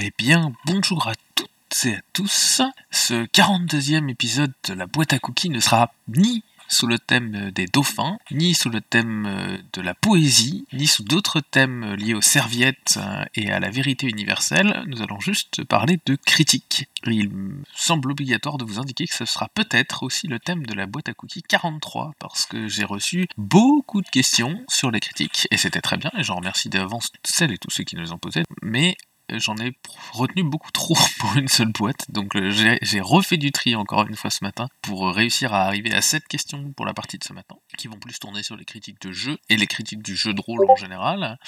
Eh bien, bonjour à toutes et à tous. Ce 42e épisode de la boîte à cookies ne sera ni sous le thème des dauphins, ni sous le thème de la poésie, ni sous d'autres thèmes liés aux serviettes et à la vérité universelle. Nous allons juste parler de critique. Il semble obligatoire de vous indiquer que ce sera peut-être aussi le thème de la boîte à cookies 43, parce que j'ai reçu beaucoup de questions sur les critiques, et c'était très bien, et j'en remercie d'avance celles et tous ceux qui nous ont posées, mais j'en ai retenu beaucoup trop pour une seule boîte, donc euh, j'ai refait du tri encore une fois ce matin pour réussir à arriver à 7 questions pour la partie de ce matin, qui vont plus tourner sur les critiques de jeu et les critiques du jeu de rôle en général.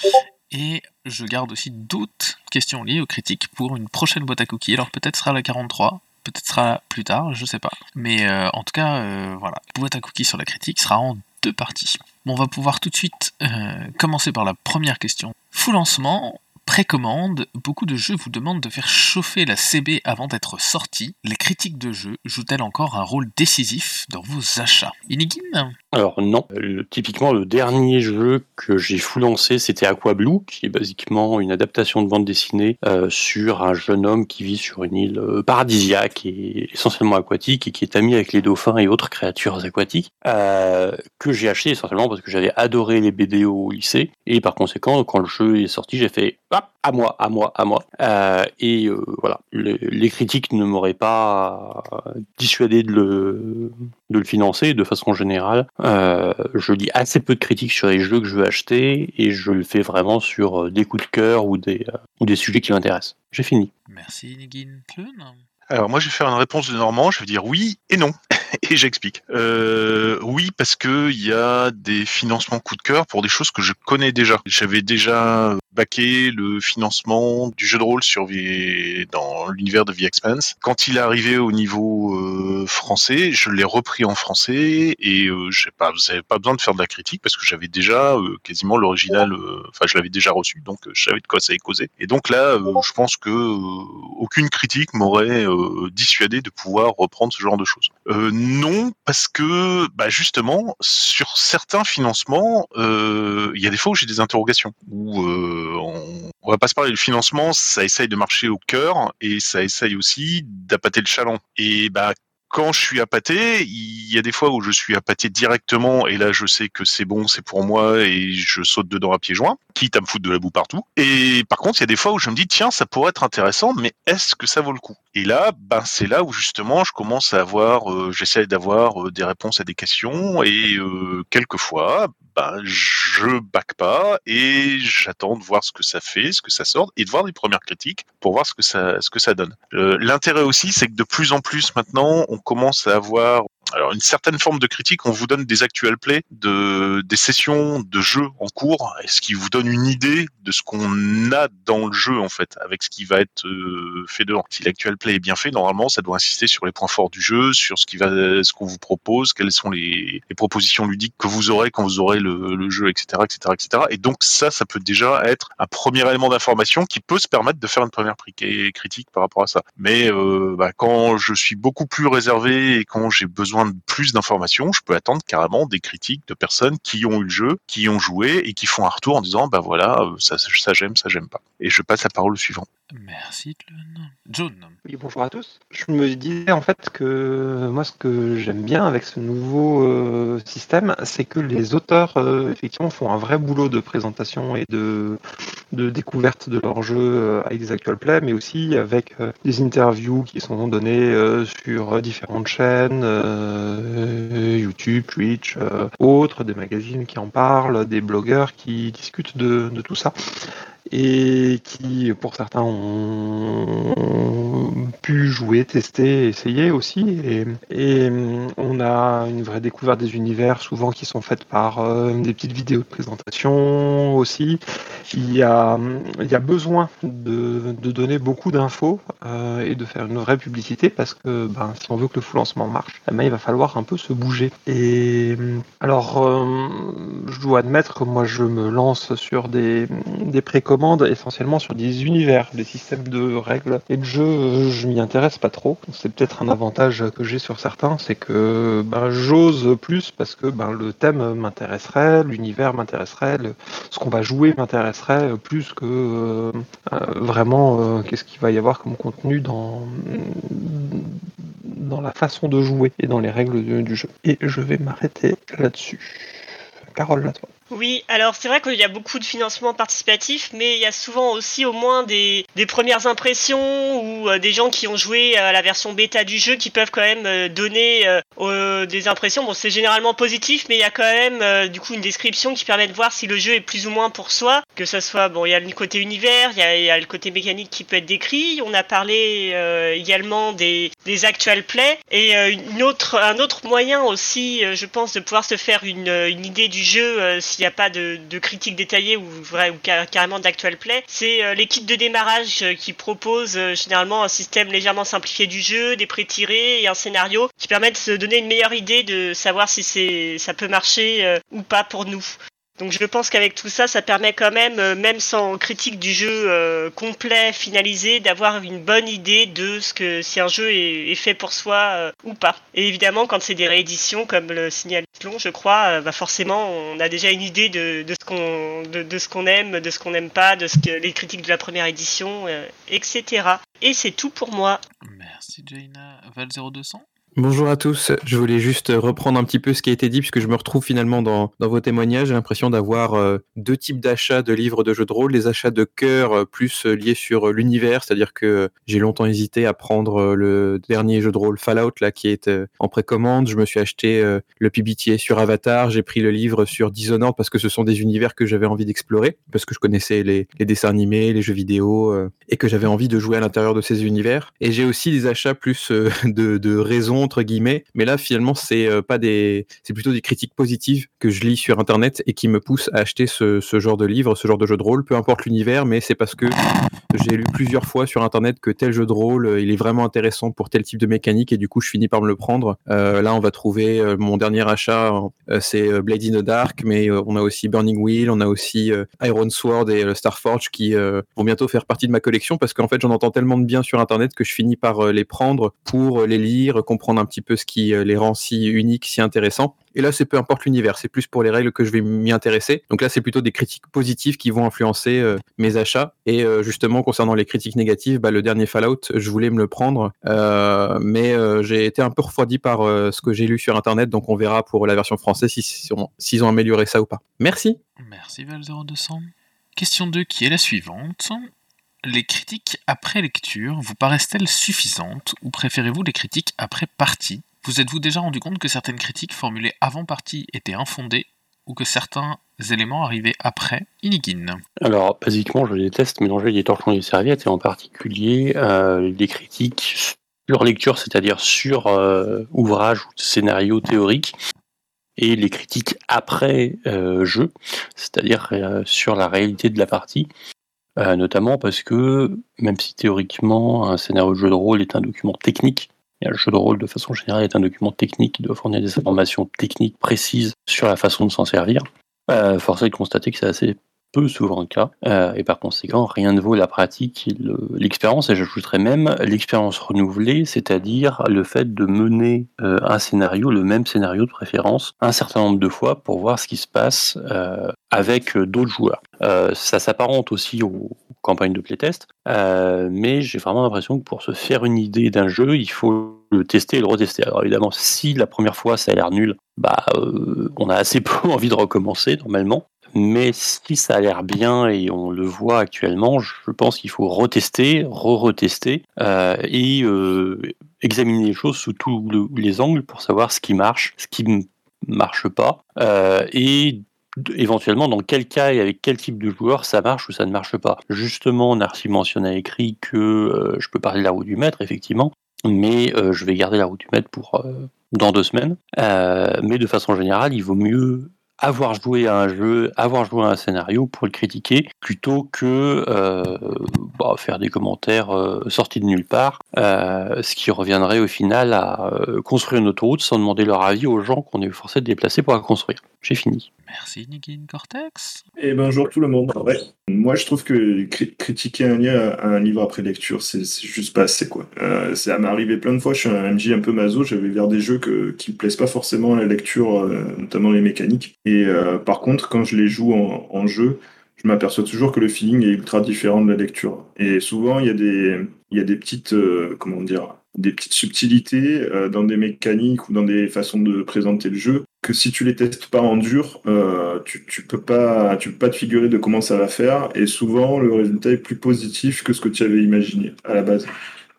Et je garde aussi d'autres questions liées aux critiques pour une prochaine boîte à cookies, alors peut-être sera la 43, peut-être sera plus tard, je sais pas. Mais euh, en tout cas, euh, voilà, boîte à cookies sur la critique sera en deux parties. Bon, on va pouvoir tout de suite commencer par la première question. Full lancement, précommande, beaucoup de jeux vous demandent de faire chauffer la CB avant d'être sorti. Les critiques de jeux jouent-elles encore un rôle décisif dans vos achats? Inigine alors non, typiquement le dernier jeu que j'ai fou lancé c'était Aqua Blue, qui est basiquement une adaptation de bande dessinée euh, sur un jeune homme qui vit sur une île euh, paradisiaque et essentiellement aquatique et qui est ami avec les dauphins et autres créatures aquatiques, euh, que j'ai acheté essentiellement parce que j'avais adoré les BD au lycée. Et par conséquent quand le jeu est sorti j'ai fait à moi, à moi, à moi. et voilà, les critiques ne m'auraient pas dissuadé de le, de le financer de façon générale. Euh, je lis assez peu de critiques sur les jeux que je veux acheter et je le fais vraiment sur euh, des coups de cœur ou des, euh, ou des sujets qui m'intéressent. J'ai fini. Merci Nigin. Alors moi je vais faire une réponse de Normand, je vais dire oui et non. et j'explique. Euh, oui, parce que il y a des financements coup de cœur pour des choses que je connais déjà. J'avais déjà baqué le financement du jeu de rôle sur dans l'univers de The Expanse. Quand il est arrivé au niveau euh, français, je l'ai repris en français et euh, j'ai pas, avez pas besoin de faire de la critique parce que j'avais déjà euh, quasiment l'original. Euh, enfin, je l'avais déjà reçu, donc je savais de quoi ça allait causer. Et donc là, je pense que aucune critique m'aurait dissuadé de pouvoir reprendre ce genre de choses. Non, parce que bah, justement, sur certains financements, il y a des fois où j'ai des interrogations. Où on, on va pas se parler du financement, ça essaye de marcher au cœur et ça essaye aussi d'appâter le chaland. Et bah quand je suis appâté, il y a des fois où je suis appâté directement et là je sais que c'est bon, c'est pour moi et je saute dedans à pieds joints, quitte à me foutre de la boue partout. Et par contre, il y a des fois où je me dis tiens, ça pourrait être intéressant, mais est-ce que ça vaut le coup? Et là, ben c'est là où justement je commence à avoir, euh, j'essaie d'avoir euh, des réponses à des questions et euh, quelquefois, ben je back pas et j'attends de voir ce que ça fait, ce que ça sort et de voir les premières critiques pour voir ce que ça ce que ça donne. L'intérêt aussi, c'est que de plus en plus maintenant, on commence à avoir alors une certaine forme de critique, on vous donne des actual plays, de, des sessions de jeu en cours, ce qui vous donne une idée de ce qu'on a dans le jeu en fait, avec ce qui va être euh, fait dedans. Si l'actual play est bien fait, normalement, ça doit insister sur les points forts du jeu, sur ce qui va, ce qu'on vous propose, quelles sont les, les, propositions ludiques que vous aurez quand vous aurez le, le, jeu, etc., etc., etc. Et donc ça, ça peut déjà être un premier élément d'information qui peut se permettre de faire une première critique par rapport à ça. Mais euh, bah, quand je suis beaucoup plus réservé et quand j'ai besoin plus d'informations, je peux attendre carrément des critiques de personnes qui ont eu le jeu, qui ont joué et qui font un retour en disant bah voilà, euh, ça, ça j'aime, ça j'aime pas. Et je passe la parole au suivant. Merci John. Oui, bonjour à tous. Je me disais en fait que moi ce que j'aime bien avec ce nouveau euh, système, c'est que les auteurs euh, effectivement font un vrai boulot de présentation et de, découverte de leur jeu avec des actual plays, mais aussi avec des interviews qui sont données sur différentes chaînes, euh, YouTube, Twitch, euh, autres, des magazines qui en parlent, des blogueurs qui discutent de tout ça et qui, pour certains, ont pu jouer, tester, essayer aussi. Et, et, on a une vraie découverte des univers, souvent qui sont faites par euh, des petites vidéos de présentation aussi. Il y a, il y a besoin de, de donner beaucoup d'infos euh, et de faire une vraie publicité parce que ben, si on veut que le full lancement marche, ben, il va falloir un peu se bouger. Et alors, euh, je dois admettre que moi, je me lance sur des, des précommandes essentiellement sur des univers, des systèmes de règles et de jeux je, m'y intéresse pas trop. C'est peut-être un avantage que j'ai sur certains, c'est que ben, j'ose plus parce que ben, le thème m'intéresserait, l'univers m'intéresserait, ce qu'on va jouer m'intéresserait plus que euh, vraiment euh, qu'est-ce qu'il va y avoir comme contenu dans, dans la façon de jouer et dans les règles du, du jeu. Et je vais m'arrêter là-dessus. Carole, à toi. Oui, alors c'est vrai qu'il y a beaucoup de financement participatif, mais il y a souvent aussi au moins des, des premières impressions ou euh, des gens qui ont joué à la version bêta du jeu qui peuvent quand même euh, donner euh, des impressions. Bon, c'est généralement positif, mais il y a quand même du coup une description qui permet de voir si le jeu est plus ou moins pour soi. Que ce soit, bon, il y a le côté univers, il y a, le côté mécanique qui peut être décrit. On a parlé également des, des actual plays et une autre, un autre moyen aussi, je pense, de pouvoir se faire une, une idée du jeu s'il n'y a pas de, de critique détaillée ou, vrai, ou car- carrément d'actual play. C'est euh, les kits de démarrage euh, qui proposent euh, généralement un système légèrement simplifié du jeu, des pré-tirés et un scénario qui permettent de se donner une meilleure idée de savoir si ça peut marcher euh, ou pas pour nous. Donc je pense qu'avec tout ça, ça permet quand même, euh, même sans critique du jeu euh, complet, finalisé, d'avoir une bonne idée de ce que si un jeu est, fait pour soi euh, ou pas. Et évidemment, quand c'est des rééditions, comme le signale Plon, je crois, bah forcément, on a déjà une idée de, ce qu'on de, ce qu'on aime, de ce qu'on n'aime pas, de ce que les critiques de la première édition, etc. Et c'est tout pour moi. Merci Jaina. Val 0200 Bonjour à tous, je voulais juste reprendre un petit peu ce qui a été dit puisque je me retrouve finalement dans, vos témoignages. J'ai l'impression d'avoir euh, deux types d'achats de livres de jeux de rôle, les achats de cœur euh, plus euh, liés sur euh, l'univers, c'est-à-dire que j'ai longtemps hésité à prendre euh, le dernier jeu de rôle Fallout là qui est euh, en précommande. Je me suis acheté euh, le PBTA sur Avatar, j'ai pris le livre sur Dishonored parce que ce sont des univers que j'avais envie d'explorer, parce que je connaissais les, dessins animés, les jeux vidéo euh, et que j'avais envie de jouer à l'intérieur de ces univers. Et j'ai aussi des achats plus euh, de, de raison entre guillemets, mais là finalement c'est euh, pas des, c'est plutôt des critiques positives que je lis sur internet et qui me poussent à acheter ce, genre de livre, ce genre de jeu de rôle, peu importe l'univers, mais c'est parce que j'ai lu plusieurs fois sur internet que tel jeu de rôle euh, il est vraiment intéressant pour tel type de mécanique et du coup je finis par me le prendre. Euh, là on va trouver mon dernier achat, euh, c'est Blade in the Dark, mais on a aussi Burning Wheel, on a aussi Iron Sword et Starforge qui vont bientôt faire partie de ma collection parce qu'en fait j'en entends tellement de bien sur internet que je finis par les prendre pour les lire, comprendre un petit peu ce qui euh, les rend si uniques, si intéressants. Et là, c'est peu importe l'univers, c'est plus pour les règles que je vais m'y intéresser. Donc là, c'est plutôt des critiques positives qui vont influencer euh, mes achats. Et euh, justement, concernant les critiques négatives, bah, le dernier Fallout, je voulais me le prendre, mais j'ai été un peu refroidi par ce que j'ai lu sur Internet. Donc on verra pour la version française si- si s'ils ont amélioré ça ou pas. Merci. Merci Val 0200. Question 2 qui est la suivante. Les critiques après lecture vous paraissent-elles suffisantes ou préférez-vous les critiques après partie? Vous êtes-vous déjà rendu compte que certaines critiques formulées avant partie étaient infondées ou que certains éléments arrivés après Inigine Alors, basiquement, je déteste mélanger les torchons et les serviettes, et en particulier euh, les critiques sur lecture, c'est-à-dire sur euh, ouvrage ou scénario théorique, et les critiques après euh, jeu, c'est-à-dire sur la réalité de la partie, euh, notamment parce que, même si théoriquement un scénario de jeu de rôle est un document technique, et un jeu de rôle de façon générale est un document technique qui doit fournir des informations techniques précises sur la façon de s'en servir, euh, force est de constater que c'est assez peu souvent le cas, euh, et par conséquent, rien ne vaut la pratique l'expérience, et j'ajouterais même l'expérience renouvelée, c'est-à-dire le fait de mener euh, un scénario, le même scénario de préférence, un certain nombre de fois pour voir ce qui se passe euh, avec d'autres joueurs. Ça s'apparente aussi aux campagnes de playtest, mais j'ai vraiment l'impression que pour se faire une idée d'un jeu, il faut le tester et le retester. Alors évidemment, si la première fois ça a l'air nul, bah on a assez peu envie de recommencer normalement. Mais si ça a l'air bien et on le voit actuellement, je pense qu'il faut retester, re-retester euh, et euh, examiner les choses sous tous le- les angles pour savoir ce qui marche, ce qui ne marche pas euh, et éventuellement dans quel cas et avec quel type de joueur ça marche ou ça ne marche pas. Justement, Narcy mentionne à écrit que je peux parler de la roue du maître, effectivement, mais je vais garder la roue du maître pour dans deux semaines. Mais de façon générale, il vaut mieux avoir joué à un jeu, avoir joué à un scénario pour le critiquer, plutôt que euh, bah, faire des commentaires euh, sortis de nulle part, euh, ce qui reviendrait au final à construire une autoroute sans demander leur avis aux gens qu'on est forcé de déplacer pour la construire. J'ai fini. Merci Nigin Cortex. Et bonjour tout le monde. Ouais. Moi, je trouve que cri- critiquer un, livre- un livre après lecture, c'est juste pas assez quoi. Euh, ça m'est arrivé plein de fois. Je suis un MJ un peu maso. J'avais vers des jeux que, qui me plaisent pas forcément à la lecture, euh, notamment les mécaniques. Et euh, par contre, quand je les joue en, en jeu, je m'aperçois toujours que le feeling est ultra différent de la lecture. Et souvent, il y a des, il y a des petites, euh, comment dire, des petites subtilités euh, dans des mécaniques ou dans des façons de présenter le jeu que si tu les testes pas en dur, euh, tu, tu peux pas, tu peux pas te figurer de comment ça va faire. Et souvent, le résultat est plus positif que ce que tu avais imaginé à la base.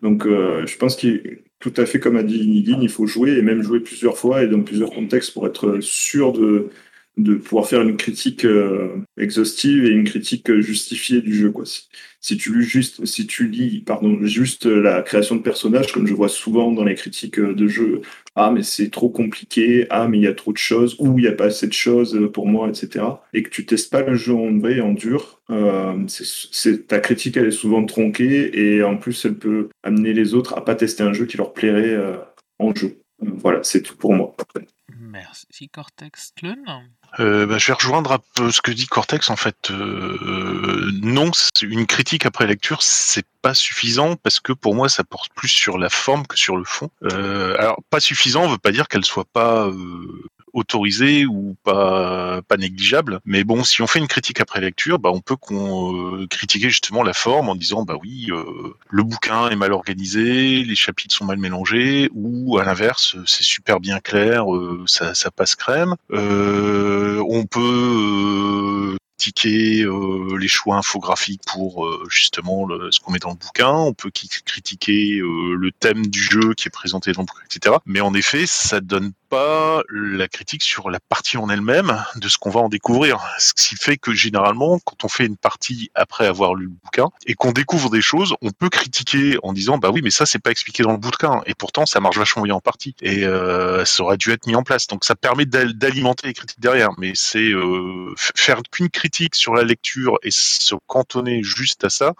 Donc, euh, je pense qu'il tout à fait comme a dit Nigin, il faut jouer et même jouer plusieurs fois et dans plusieurs contextes pour être sûr de de pouvoir faire une critique euh, exhaustive et une critique justifiée du jeu quoi. Si, si tu lis juste si tu lis pardon juste la création de personnages comme je vois souvent dans les critiques euh, de jeux ah mais c'est trop compliqué. Ah mais il y a trop de choses. Ou il n'y a pas assez de choses euh, pour moi etc et que tu testes pas le jeu en vrai en dur ta critique elle est souvent tronquée et en plus elle peut amener les autres à pas tester un jeu qui leur plairait en jeu. Voilà c'est tout pour moi. Merci Cortex. Clun Euh, bah, je vais rejoindre un peu ce que dit Cortex. En fait, euh, non, c'est une critique après lecture, c'est pas suffisant parce que pour moi, ça porte plus sur la forme que sur le fond. Euh, alors, pas suffisant veut pas dire qu'elle soit pas autorisée ou pas pas négligeable. Mais bon, si on fait une critique après lecture, bah, on peut euh, critiquer justement la forme en disant, bah oui, euh, le bouquin est mal organisé, les chapitres sont mal mélangés, ou à l'inverse, c'est super bien clair, euh, ça, passe crème. On peut critiquer les choix infographiques pour justement ce qu'on met dans le bouquin. On peut critiquer le thème du jeu qui est présenté dans le bouquin, etc. Mais en effet, ça donne pas la critique sur la partie en elle-même de ce qu'on va en découvrir. Ce qui fait que généralement, quand on fait une partie après avoir lu le bouquin et qu'on découvre des choses, on peut critiquer en disant bah oui, mais ça c'est pas expliqué dans le bouquin et pourtant ça marche vachement bien en partie et euh, ça aurait dû être mis en place. Donc ça permet d'al- d'alimenter les critiques derrière, mais c'est euh, faire qu'une critique sur la lecture et se cantonner juste à ça.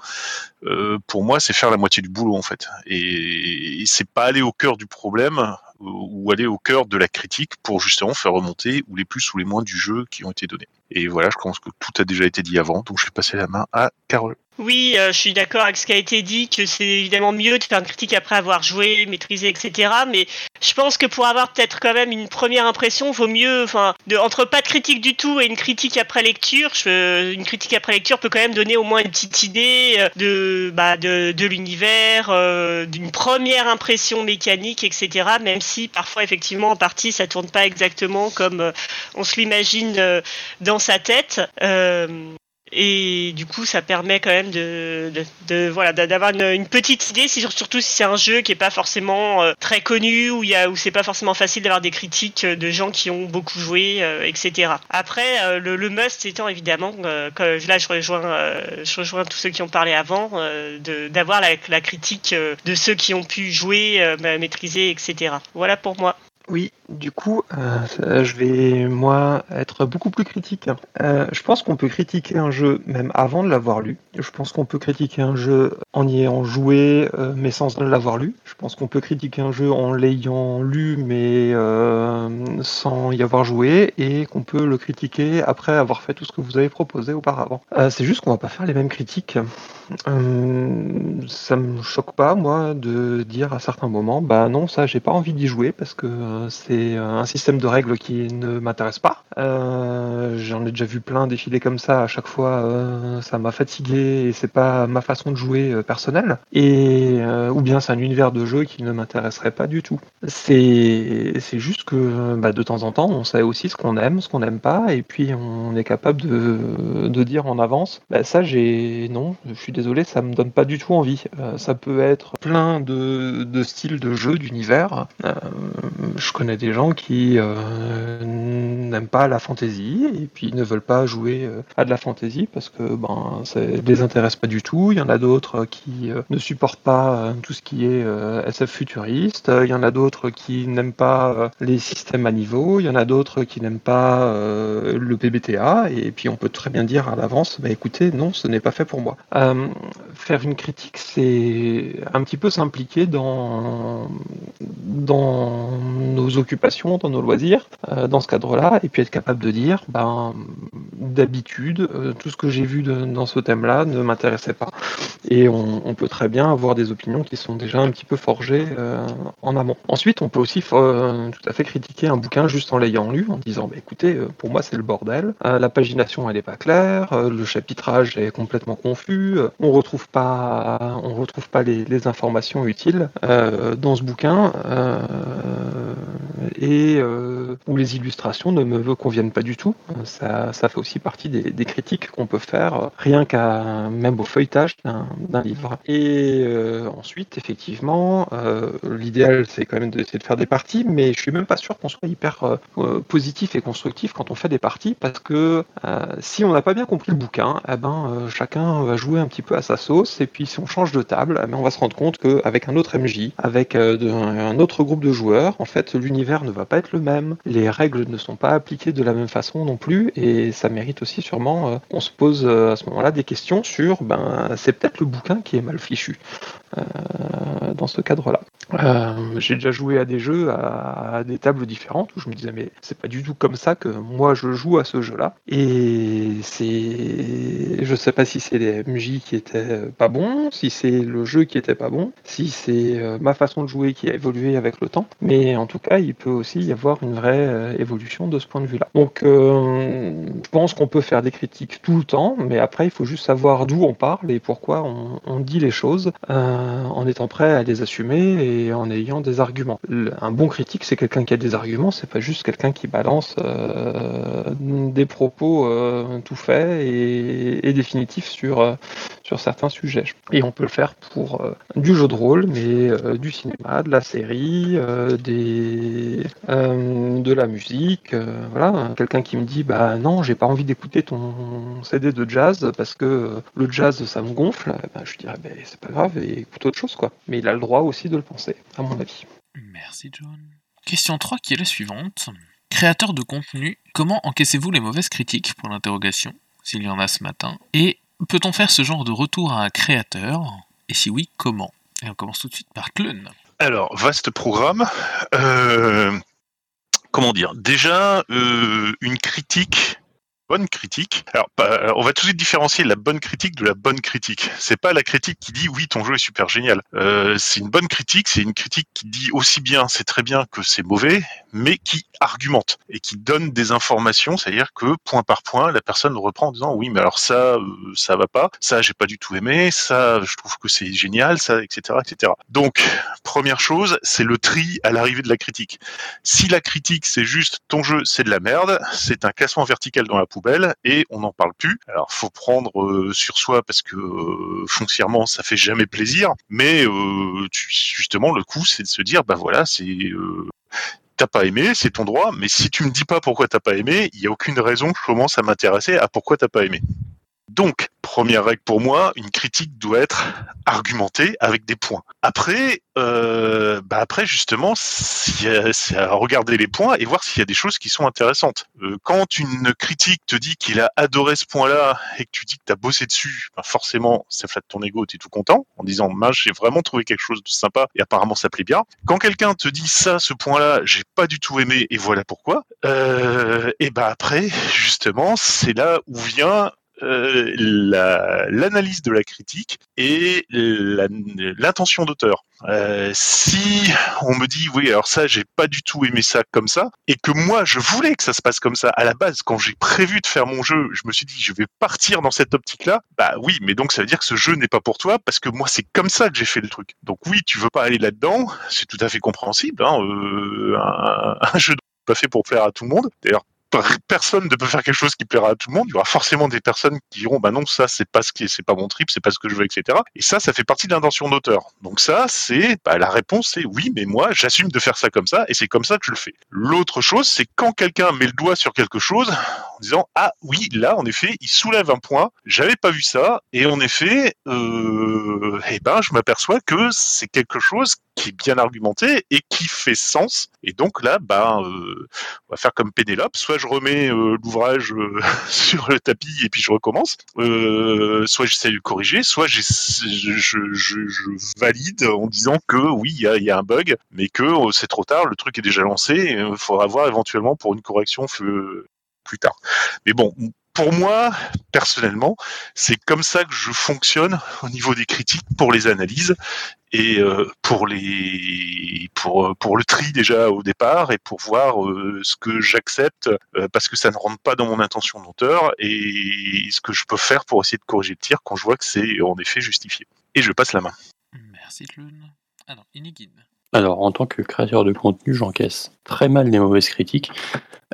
euh, pour moi, c'est faire la moitié du boulot en fait, et, c'est pas aller au cœur du problème ou aller au cœur de la critique pour justement faire remonter ou les plus ou les moins du jeu qui ont été donnés. Et voilà, je pense que tout a déjà été dit avant, donc je vais passer la main à Carole. Oui, euh, je suis d'accord avec ce qui a été dit, que c'est évidemment mieux de faire une critique après avoir joué, maîtrisé, etc. Mais je pense que pour avoir peut-être quand même une première impression, vaut mieux, enfin, entre pas de critique du tout et une critique après lecture, je- une critique après lecture peut quand même donner au moins une petite idée euh, de, bah, de, l'univers, euh, d'une première impression mécanique, etc. Même si parfois, effectivement, en partie, ça tourne pas exactement comme on se l'imagine dans sa tête. Et du coup, ça permet quand même de, de, de- voilà d'a- d'avoir une, petite idée, surtout si c'est un jeu qui est pas forcément euh, très connu, où y a où c'est pas forcément facile d'avoir des critiques euh, de gens qui ont beaucoup joué, euh, etc. Après, euh, le, le must étant évidemment, euh, que, là je rejoins, je rejoins tous ceux qui ont parlé avant, d'avoir la, la critique de ceux qui ont pu jouer, ma- maîtriser, etc. Voilà pour moi. Oui, du coup, euh, je vais, moi, être beaucoup plus critique. Euh, je pense qu'on peut critiquer un jeu même avant de l'avoir lu. Je pense qu'on peut critiquer un jeu en y ayant joué, euh, mais sans l'avoir lu. Je pense qu'on peut critiquer un jeu en l'ayant lu, mais sans y avoir joué, et qu'on peut le critiquer après avoir fait tout ce que vous avez proposé auparavant. C'est juste qu'on va pas faire les mêmes critiques. Euh, ça me choque pas, moi, de dire à certains moments, bah non, ça, j'ai pas envie d'y jouer parce que euh, c'est un système de règles qui ne m'intéresse pas. Euh, J'en ai déjà vu plein défiler comme ça. À chaque fois, euh, ça m'a fatigué et c'est pas ma façon de jouer euh, personnelle. Et euh, ou bien c'est un univers de jeu qui ne m'intéresserait pas du tout. C'est c'est juste que bah, de temps en temps, on sait aussi ce qu'on aime, ce qu'on n'aime pas, et puis on est capable de, de dire en avance, bah, ça j'ai non, je suis désolé, ça me donne pas du tout envie. Euh, ça peut être plein de, styles de jeux, d'univers. Euh, je connais des gens qui euh, n'aiment pas la fantasy et puis ne veulent pas jouer à de la fantasy parce que ben ça les intéresse pas du tout. Il y en a d'autres qui ne supportent pas tout ce qui est SF futuriste. Il y en a d'autres qui n'aiment pas les systèmes à niveau. Il y en a d'autres qui n'aiment pas le PBTA et puis on peut très bien dire à l'avance, bah écoutez, non, ce n'est pas fait pour moi. Faire une critique, c'est un petit peu s'impliquer dans, nos occupations, dans nos loisirs, euh, dans ce cadre-là, et puis être capable de dire, ben, d'habitude, euh, tout ce que j'ai vu dans ce thème-là ne m'intéressait pas. Et on, peut très bien avoir des opinions qui sont déjà un petit peu forgées euh, en amont. Ensuite, on peut aussi tout à fait critiquer un bouquin juste en l'ayant lu, en disant, bah, écoutez, pour moi c'est le bordel, la pagination elle est pas claire, le chapitrage est complètement confus, on retrouve pas, on retrouve pas les, informations utiles euh, dans ce bouquin, euh, et euh, où les illustrations ne me conviennent pas du tout. Ça, ça fait aussi partie des, critiques qu'on peut faire, rien qu'à même au feuilletage d'un livre. Et euh, ensuite, effectivement, l'idéal c'est quand même d'essayer de faire des parties, mais je suis même pas sûr qu'on soit hyper positif et constructif quand on fait des parties, parce que si on n'a pas bien compris le bouquin, eh ben chacun va jouer un petit peu à sa sauce, et puis si on change de table, eh ben, on va se rendre compte qu'avec un autre MJ, avec euh, un autre groupe de joueurs, en fait l'univers ne va pas être le même, les règles ne sont pas appliquées de la même façon non plus, et ça mérite aussi sûrement euh, qu'on se pose euh, à ce moment-là des questions sur, ben c'est peut-être le bouquin qui est mal fichu. euh, dans ce cadre-là. Euh, j'ai déjà joué à des jeux à, des tables différentes où je me disais mais c'est pas du tout comme ça que moi je joue à ce jeu-là et c'est je sais pas si c'est les MJ qui étaient pas bons, si c'est le jeu qui était pas bon, si c'est euh, ma façon de jouer qui a évolué avec le temps, mais en tout cas il peut aussi y avoir une vraie euh, évolution de ce point de vue-là. Donc euh, je pense qu'on peut faire des critiques tout le temps, mais après il faut juste savoir d'où on parle et pourquoi on, dit les choses euh, en étant prêt à les assumer et en ayant des arguments. Un bon critique, c'est quelqu'un qui a des arguments, c'est pas juste quelqu'un qui balance euh, des propos euh, tout faits et, et définitifs sur, euh, sur certains sujets. Et on peut le faire pour euh, du jeu de rôle, mais euh, du cinéma, de la série, euh, des, de la musique. voilà, quelqu'un qui me dit bah non, j'ai pas envie d'écouter ton CD de jazz parce que le jazz ça me gonfle. Eh ben, je dirais ben, c'est pas grave, et écoute autre chose quoi. Mais il a le droit aussi de le penser, à mon avis. Merci John. Question 3 qui est la suivante. Créateur de contenu, comment encaissez-vous les mauvaises critiques? Pour l'interrogation, s'il y en a ce matin Et peut-on faire ce genre de retour à un créateur? Et si oui, comment? Et on commence tout de suite par Clun. Alors, vaste programme. Euh, comment dire? Déjà, euh, une critique, bonne critique. Alors, on va tout de suite différencier la bonne critique de la bonne critique. C'est pas la critique qui dit oui, ton jeu est super génial. Euh, c'est une bonne critique, c'est une critique qui dit aussi bien, c'est très bien que c'est mauvais, mais qui argumente et qui donne des informations, c'est-à-dire que point par point, la personne reprend en disant oui, mais alors ça, euh, ça va pas, ça j'ai pas du tout aimé, ça je trouve que c'est génial, ça, etc., etc. Donc première chose, c'est le tri à l'arrivée de la critique. Si la critique c'est juste ton jeu c'est de la merde, c'est un classement vertical dans la et on n'en parle plus. Alors faut prendre euh, sur soi parce que euh, foncièrement ça fait jamais plaisir, mais euh, justement le coup c'est de se dire bah voilà c'est T'as pas aimé, c'est ton droit, mais si tu me dis pas pourquoi t'as pas aimé, il y a aucune raison que je commence à m'intéresser à pourquoi t'as pas aimé. Donc, première règle pour moi, une critique doit être argumentée avec des points. Après, euh, bah après justement, c'est à regarder les points et voir s'il y a des choses qui sont intéressantes. Euh, quand une critique te dit qu'il a adoré ce point-là et que tu dis que tu as bossé dessus, bah forcément, ça flatte ton ego, tu es tout content en disant, j'ai vraiment trouvé quelque chose de sympa et apparemment ça plaît bien. Quand quelqu'un te dit ça, ce point-là, j'ai pas du tout aimé et voilà pourquoi, euh, et bah après, justement, c'est là où vient euh, la- l'analyse de la critique et l'intention d'auteur. Euh, si on me dit oui alors ça j'ai pas du tout aimé ça comme ça et que moi je voulais que ça se passe comme ça à la base quand j'ai prévu de faire mon jeu je me suis dit je vais partir dans cette optique là bah oui mais donc ça veut dire que ce jeu n'est pas pour toi parce que moi c'est comme ça que j'ai fait le truc donc oui tu veux pas aller là dedans c'est tout à fait compréhensible hein, euh, un, un jeu pas fait pour plaire à tout le monde d'ailleurs personne ne peut faire quelque chose qui plaira à tout le monde. Il y aura forcément des personnes qui diront bah non ça c'est pas ce qui est, c'est pas mon trip, c'est pas ce que je veux, etc. Et ça ça fait partie de l'intention d'auteur. Donc ça c'est bah, la réponse c'est oui mais moi j'assume de faire ça comme ça et c'est comme ça que je le fais. L'autre chose c'est quand quelqu'un met le doigt sur quelque chose, en disant ah oui là en effet il soulève un point, j'avais pas vu ça et en effet euh, eh ben je m'aperçois que c'est quelque chose qui est bien argumenté et qui fait sens. Et donc là bah euh, on va faire comme Pénélope, soit je remets euh, l'ouvrage euh, sur le tapis et puis je recommence, euh, soit j'essaie de le corriger, soit je, je, je, valide en disant que oui il y y a un bug mais que euh, c'est trop tard, le truc est déjà lancé, il faudra voir éventuellement pour une correction euh, plus tard. Mais bon, pour moi, personnellement, c'est comme ça que je fonctionne au niveau des critiques pour les analyses et euh, pour les pour euh, pour le tri déjà au départ et pour voir euh, ce que j'accepte parce que ça ne rentre pas dans mon intention d'auteur et ce que je peux faire pour essayer de corriger le tir quand je vois que c'est en effet justifié. Et je passe la main. Merci Tlun. Alors, Inigine. Alors, en tant que créateur de contenu, j'encaisse très mal les mauvaises critiques.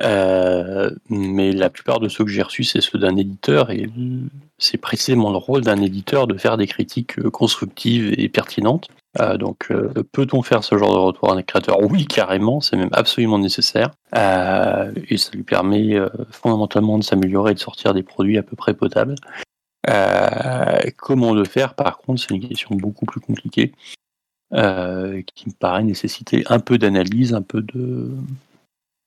Euh, mais la plupart de ceux que j'ai reçus, c'est ceux d'un éditeur. Et c'est précisément le rôle d'un éditeur de faire des critiques euh, constructives et pertinentes. Euh, donc, peut-on faire ce genre de retour à un créateur? Oui, carrément. C'est même absolument nécessaire. Et ça lui permet fondamentalement de s'améliorer et de sortir des produits à peu près potables. Comment le faire, par contre, c'est une question beaucoup plus compliquée euh, qui me paraît nécessiter un peu d'analyse, un peu de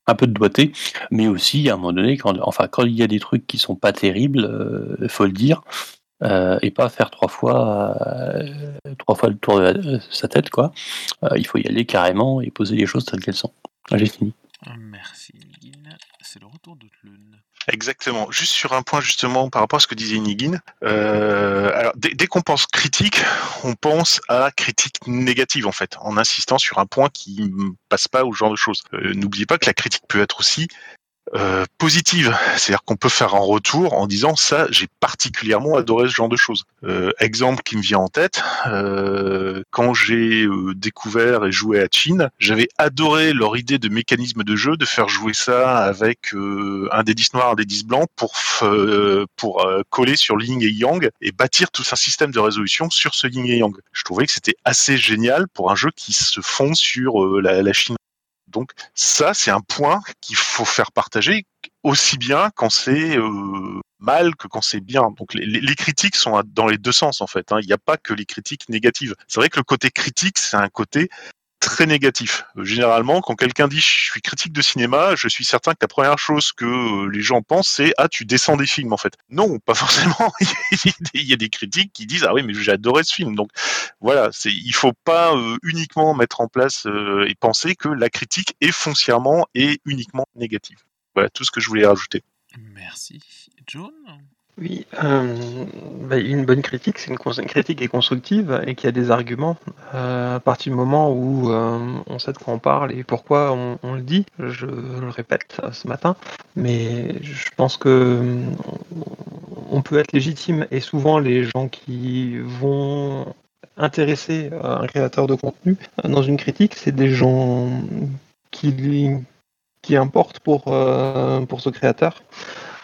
un peu de doigté, mais aussi à un moment donné, quand, enfin, quand il y a des trucs qui sont pas terribles, il faut le dire, euh, et pas faire trois fois, euh, trois fois le tour de sa tête, quoi. Euh, il faut y aller carrément et poser les choses telles qu'elles sont. J'ai fini. Merci. C'est le retour de. Exactement. Juste sur un point justement par rapport à ce que disait Nigin. Euh, alors dès, qu'on pense critique, on pense à critique négative en fait, en insistant sur un point qui passe pas au genre de choses. Euh, N'oubliez pas que la critique peut être aussi euh, positive, c'est-à-dire qu'on peut faire un retour en disant ça, j'ai particulièrement adoré ce genre de choses. Euh, exemple qui me vient en tête, euh, quand j'ai découvert et joué à Chine, j'avais adoré leur idée de mécanisme de jeu, de faire jouer ça avec un des 10 noirs, un des 10 blancs pour pour coller sur yin et yang et bâtir tout un système de résolution sur ce yin et yang. Je trouvais que c'était assez génial pour un jeu qui se fonde sur la Chine donc ça, c'est un point qu'il faut faire partager aussi bien quand c'est euh, mal que quand c'est bien. Donc les, critiques sont dans les deux sens en fait. hein. Il n'y a pas que les critiques négatives. C'est vrai que le côté critique, c'est un côté très négatif. Euh, Généralement, quand quelqu'un dit je suis critique de cinéma, je suis certain que la première chose que euh, les gens pensent, c'est ah tu descends des films en fait. Non, pas forcément. Il y a des critiques qui disent ah oui mais j'ai adoré ce film. Donc voilà, c'est il faut pas euh, uniquement mettre en place et penser que la critique est foncièrement et uniquement négative. Voilà tout ce que je voulais rajouter. Merci. John Oui, euh, bah, une bonne critique, c'est une, critique qui est constructive et qui a des arguments. Euh, à partir du moment où euh, on sait de quoi on parle et pourquoi on, le dit, je le répète ce matin, mais je pense que on peut être légitime et souvent les gens qui vont intéresser un créateur de contenu dans une critique, c'est des gens qui qui importent pour, pour ce créateur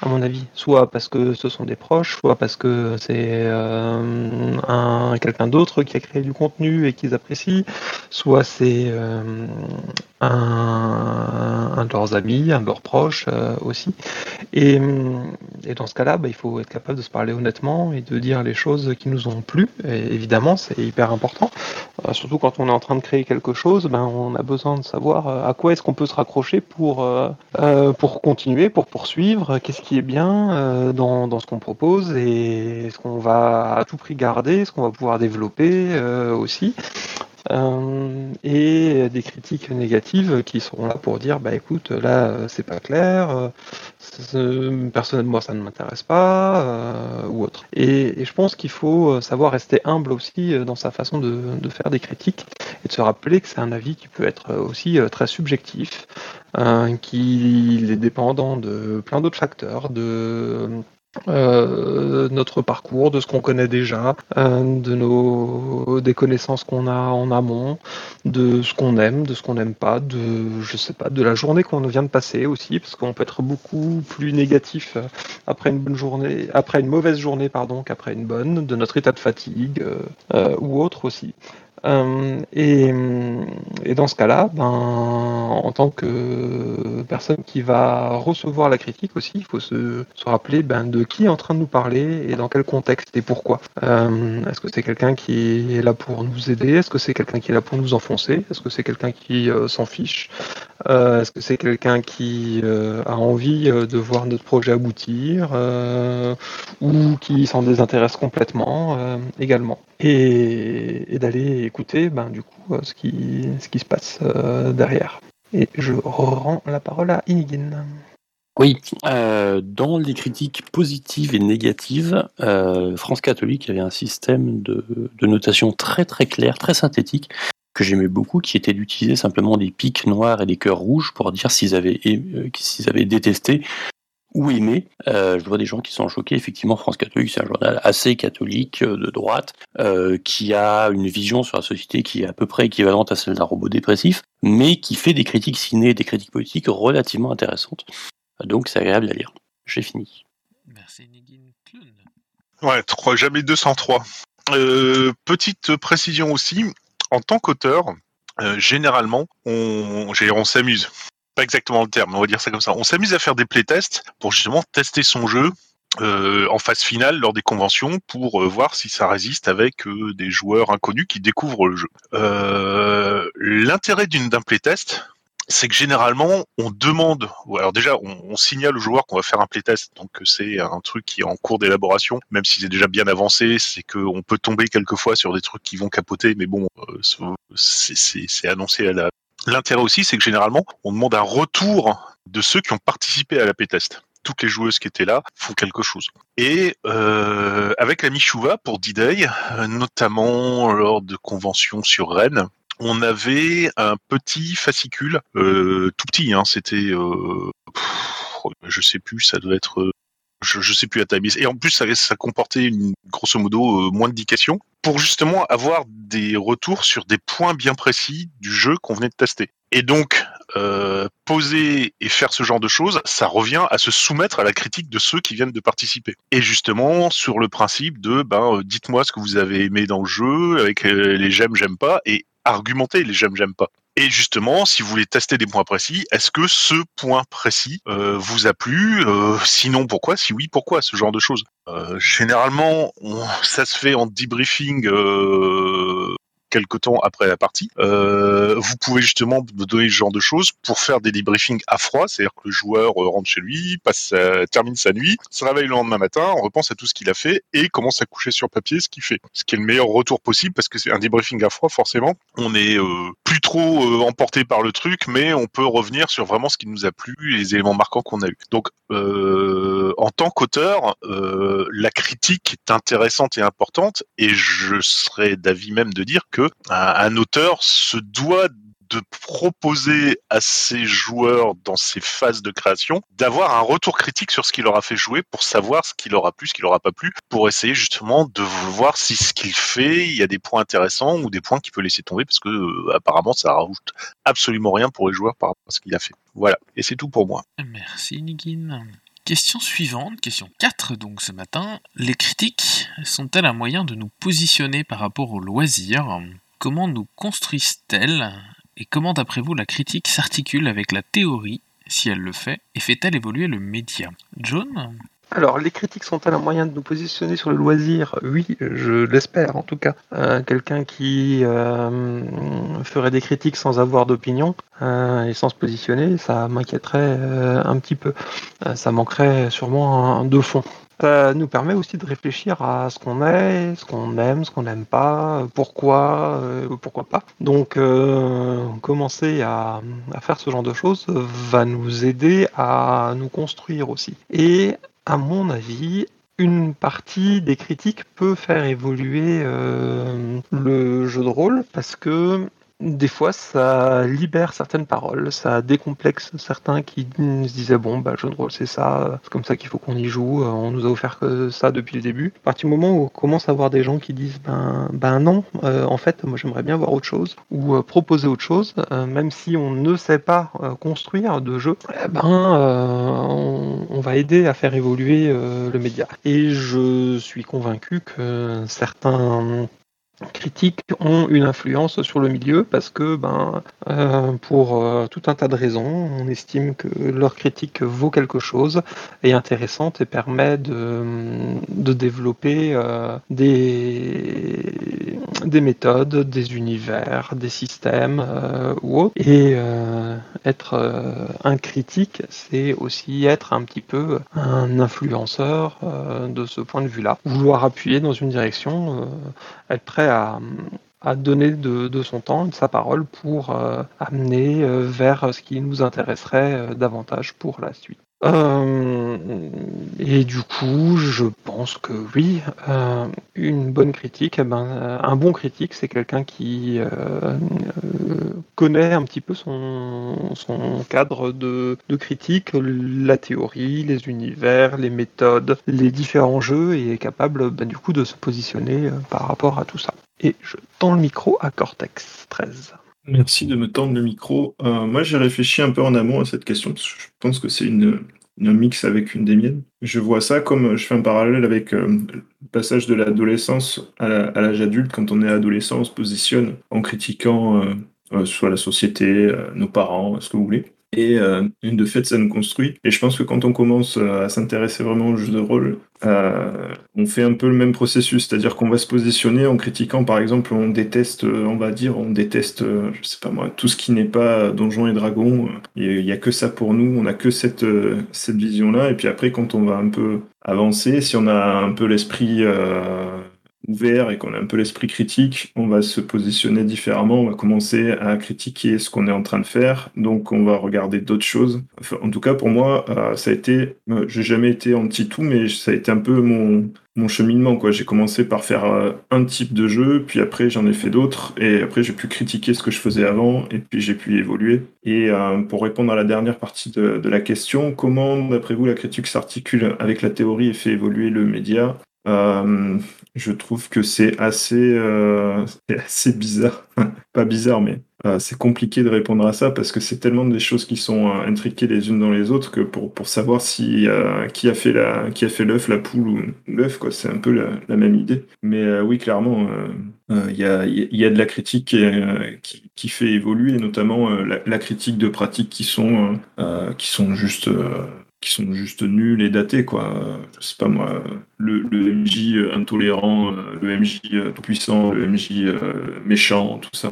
à mon avis. Soit parce que ce sont des proches, soit parce que c'est euh, un quelqu'un d'autre qui a créé du contenu et qu'ils apprécient, soit c'est euh, un, de leurs amis, un de leurs proches euh, aussi. Et, dans ce cas-là, bah, il faut être capable de se parler honnêtement et de dire les choses qui nous ont plu. Évidemment, c'est hyper important. Surtout quand on est en train de créer quelque chose, ben, on a besoin de savoir à quoi est-ce qu'on peut se raccrocher pour, pour continuer, pour poursuivre, qui est bien euh, dans, dans ce qu'on propose et ce qu'on va à tout prix garder, ce qu'on va pouvoir développer euh, aussi. Euh, et des critiques négatives qui seront là pour dire bah écoute là c'est pas clair personnellement ça ne m'intéresse pas ou autre et, je pense qu'il faut savoir rester humble aussi dans sa façon de, faire des critiques et de se rappeler que c'est un avis qui peut être aussi très subjectif qu'il est dépendant de plein d'autres facteurs de euh, notre parcours, de ce qu'on connaît déjà, euh, de nos des connaissances qu'on a en amont, de ce qu'on aime, de ce qu'on n'aime pas, de je sais pas, de la journée qu'on vient de passer aussi, parce qu'on peut être beaucoup plus négatif euh, après une bonne journée, après une mauvaise journée pardon, qu'après une bonne, de notre état de fatigue euh, euh, ou autre aussi. Euh, et, et, dans ce cas-là, ben, en tant que personne qui va recevoir la critique aussi, il faut se, se rappeler ben, de qui est en train de nous parler et dans quel contexte et pourquoi. Euh, Est-ce que c'est quelqu'un qui est là pour nous aider? Est-ce que c'est quelqu'un qui est là pour nous enfoncer? Est-ce que c'est quelqu'un qui euh, s'en fiche? Euh, Est-ce que c'est quelqu'un qui euh, a envie euh, de voir notre projet aboutir? Euh, ou qui s'en désintéresse complètement euh, également et, d'aller écouter ben, du coup ce qui, ce qui se passe derrière. Et je rends la parole à Inigin. Oui, euh, dans les critiques positives et négatives, euh, France catholique avait un système de, de, notation très très clair, très synthétique, que j'aimais beaucoup, qui était d'utiliser simplement des pics noirs et des cœurs rouges pour dire s'ils avaient, euh, s'ils avaient détesté ou aimé. Euh, je vois des gens qui sont choqués. Effectivement, France catholique, c'est un journal assez catholique, de droite, euh, qui a une vision sur la société qui est à peu près équivalente à celle d'un robot dépressif, mais qui fait des critiques ciné, des critiques politiques relativement intéressantes. Donc c'est agréable à lire. J'ai fini. Merci Negin Clun. Ouais, 3, jamais 203. Euh, petite précision aussi, en tant qu'auteur, euh, généralement, on, on s'amuse. Pas exactement le terme, on va dire ça comme ça. On s'amuse à faire des playtests pour justement tester son jeu euh, en phase finale lors des conventions pour euh, voir si ça résiste avec euh, des joueurs inconnus qui découvrent le jeu. L'intérêt d'un playtest, c'est que généralement on demande, alors déjà on, signale au joueur qu'on va faire un playtest, donc c'est un truc qui est en cours d'élaboration, même si c'est déjà bien avancé, c'est qu'on peut tomber quelquefois sur des trucs qui vont capoter, mais bon, c'est annoncé à la. L'intérêt aussi, c'est que généralement on demande un retour de ceux qui ont participé à la playtest. Toutes les joueuses qui étaient là font quelque chose. Et euh, avec la Michouva pour D-Day, notamment lors de conventions sur Rennes, on avait un petit fascicule, euh, tout petit, hein, c'était, euh, je sais plus, ça doit être, je, sais plus à taille, et en plus ça, comportait une, grosso modo euh, moins de 10 questions pour justement avoir des retours sur des points bien précis du jeu qu'on venait de tester. Et donc, euh, poser et faire ce genre de choses, ça revient à se soumettre à la critique de ceux qui viennent de participer. Et justement, sur le principe de, ben, dites-moi ce que vous avez aimé dans le jeu, avec les j'aime, j'aime pas, et argumenter les j'aime, j'aime pas. Et justement, si vous voulez tester des points précis, est-ce que ce point précis euh, vous a plu euh, Sinon, pourquoi? Si oui, pourquoi? Ce genre de choses. Euh, généralement, ça se fait en debriefing quelques temps après la partie. Euh, vous pouvez justement me donner ce genre de choses pour faire des debriefings à froid, c'est-à-dire que le joueur rentre chez lui, passe termine sa nuit, se réveille le lendemain matin, on repense à tout ce qu'il a fait et commence à coucher sur papier ce qu'il fait. Ce qui est le meilleur retour possible parce que c'est un debriefing à froid, forcément. On est euh, plus trop euh, emporté par le truc, mais on peut revenir sur vraiment ce qui nous a plu, les éléments marquants qu'on a eu. Donc, euh, en tant qu'auteur, euh, la critique est intéressante et importante et je serais d'avis même de dire que un auteur se doit de proposer à ses joueurs dans ces phases de création d'avoir un retour critique sur ce qu'il leur a fait jouer pour savoir ce qui leur a plu, ce qui leur a pas plu, pour essayer justement de voir si ce qu'il fait, il y a des points intéressants ou des points qu'il peut laisser tomber parce que euh, apparemment ça rajoute absolument rien pour les joueurs par rapport à ce qu'il a fait. Voilà, et c'est tout pour moi. Merci Nigin. Question suivante, question 4 donc ce matin. Les critiques sont-elles un moyen de nous positionner par rapport au loisir Comment nous construisent-elles? Et comment d'après vous la critique s'articule avec la théorie, si elle le fait, et fait-elle évoluer le média? John? Alors, les critiques sont-elles un moyen de nous positionner sur le loisir? Oui, je l'espère en tout cas. Euh, Quelqu'un qui euh, ferait des critiques sans avoir d'opinion euh, et sans se positionner, ça m'inquiéterait un petit peu. ça manquerait sûrement de fond. Ça nous permet aussi de réfléchir à ce qu'on est, ce qu'on aime, ce qu'on n'aime pas, pourquoi, euh, pourquoi pas. Donc, commencer à, à, faire ce genre de choses va nous aider à nous construire aussi. Et à mon avis, une partie des critiques peut faire évoluer euh, le jeu de rôle parce que des fois, ça libère certaines paroles, ça décomplexe certains qui se disaient bon, bah, jeu de rôle, c'est ça, c'est comme ça qu'il faut qu'on y joue, on nous a offert que ça depuis le début. À partir du moment où on commence à voir des gens qui disent ben, ben non, euh, en fait, moi j'aimerais bien voir autre chose ou euh, proposer autre chose, euh, même si on ne sait pas euh, construire de jeu, eh ben, on, va aider à faire évoluer le média. Et je suis convaincu que certains critiques ont une influence sur le milieu parce que, ben, euh, pour euh, tout un tas de raisons, on estime que leur critique vaut quelque chose, est intéressante et permet de, de développer euh, des, des méthodes, des univers, des systèmes ou autres. Et être un critique, c'est aussi être un petit peu un influenceur de ce point de vue-là. Vouloir appuyer dans une direction, être prêt à, donner de, son temps, de sa parole pour euh, amener euh, vers ce qui nous intéresserait euh, davantage pour la suite. Euh, et du coup, je pense que oui, euh, une bonne critique, eh ben, euh, un bon critique, c'est quelqu'un qui connaît un petit peu son, cadre de, de, critique, la théorie, les univers, les méthodes, les différents jeux, et est capable ben, du coup de se positionner par rapport à tout ça. Et je tends le micro à Cortex 13. Merci de me tendre le micro. Euh, moi, j'ai réfléchi un peu en amont à cette question, parce que je pense que c'est une, une mix avec une des miennes. Je vois ça comme, je fais un parallèle avec euh, le passage de l'adolescence à l'âge adulte. Quand on est adolescent, on se positionne en critiquant euh, soit la société, nos parents, ce que vous voulez. Et euh, de fait, ça nous construit. Et je pense que quand on commence euh, à s'intéresser vraiment au jeu de rôle, euh, on fait un peu le même processus, c'est-à-dire qu'on va se positionner en critiquant, par exemple, on déteste, on va dire, on déteste, je sais pas moi, tout ce qui n'est pas Donjons et Dragons. Il n'y a, que ça pour nous, on n'a que cette, cette vision-là. Et puis après, quand on va un peu avancer, si on a un peu l'esprit ouvert et qu'on a un peu l'esprit critique, on va se positionner différemment, on va commencer à critiquer ce qu'on est en train de faire, donc on va regarder d'autres choses. en tout cas, pour moi, euh, ça a été, euh, j'ai jamais été anti-tout, mais ça a été un peu mon, mon cheminement. J'ai commencé par faire euh, un type de jeu, puis après j'en ai fait d'autres, et après j'ai pu critiquer ce que je faisais avant, et puis j'ai pu évoluer. Et pour répondre à la dernière partie de, la question, comment, d'après vous, la critique s'articule avec la théorie et fait évoluer le média? Euh, je trouve que c'est assez, euh, assez bizarre. Pas bizarre, mais euh, c'est compliqué de répondre à ça parce que c'est tellement des choses qui sont euh, intriquées les unes dans les autres que pour, pour savoir si euh, qui a fait la qui a fait l'œuf, la poule ou l'œuf, quoi, c'est un peu la, même idée. Mais oui, clairement, il y a, y, a, de la critique qui, qui, fait évoluer, notamment la, la, critique de pratiques qui sont qui sont juste qui sont juste nuls et datés, quoi. Sais pas moi, le, MJ intolérant, le MJ tout puissant, le MJ méchant, tout ça.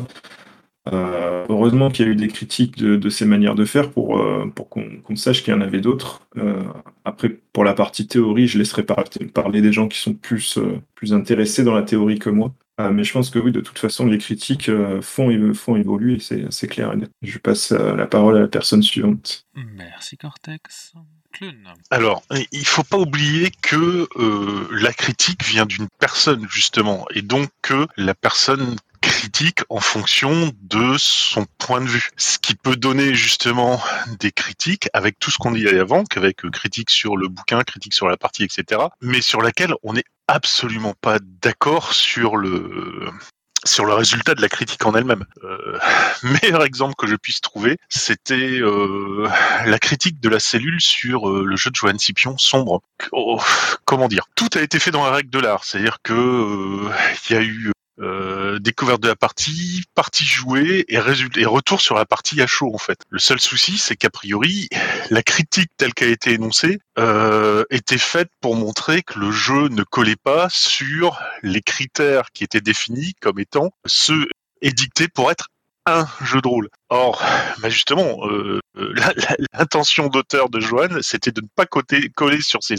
Euh, heureusement qu'il y a eu des critiques de, ces manières de faire pour, euh, pour qu'on sache qu'il y en avait d'autres. Euh, après, pour la partie théorie, je laisserai parler des gens qui sont plus, plus intéressés dans la théorie que moi. mais je pense que oui, de toute façon, les critiques font, font évoluer, c'est clair. Je passe la parole à la personne suivante. Merci Cortex. Alors, il faut pas oublier que la critique vient d'une personne justement, et donc que la personne critique en fonction de son point de vue. Ce qui peut donner justement des critiques avec tout ce qu'on dit avant, qu'avec euh, critique sur le bouquin, critique sur la partie, etc. Mais sur laquelle on n'est absolument pas d'accord sur le sur le résultat de la critique en elle-même. Euh, meilleur exemple que je puisse trouver, c'était euh, la critique de la cellule sur euh, le jeu de Joanne Scipion sombre. Oh, comment dire? Tout a été fait dans la règle de l'art, c'est-à-dire que euh, il y a eu euh, découverte de la partie, partie jouée et, et retour sur la partie à chaud en fait. Le seul souci, c'est qu'a priori, la critique telle qu'elle a été énoncée euh, était faite pour montrer que le jeu ne collait pas sur les critères qui étaient définis comme étant ceux édictés pour être un jeu de rôle. Or, bah justement, euh, euh l'intention d'auteur de Joanne, c'était de ne pas coller sur ces,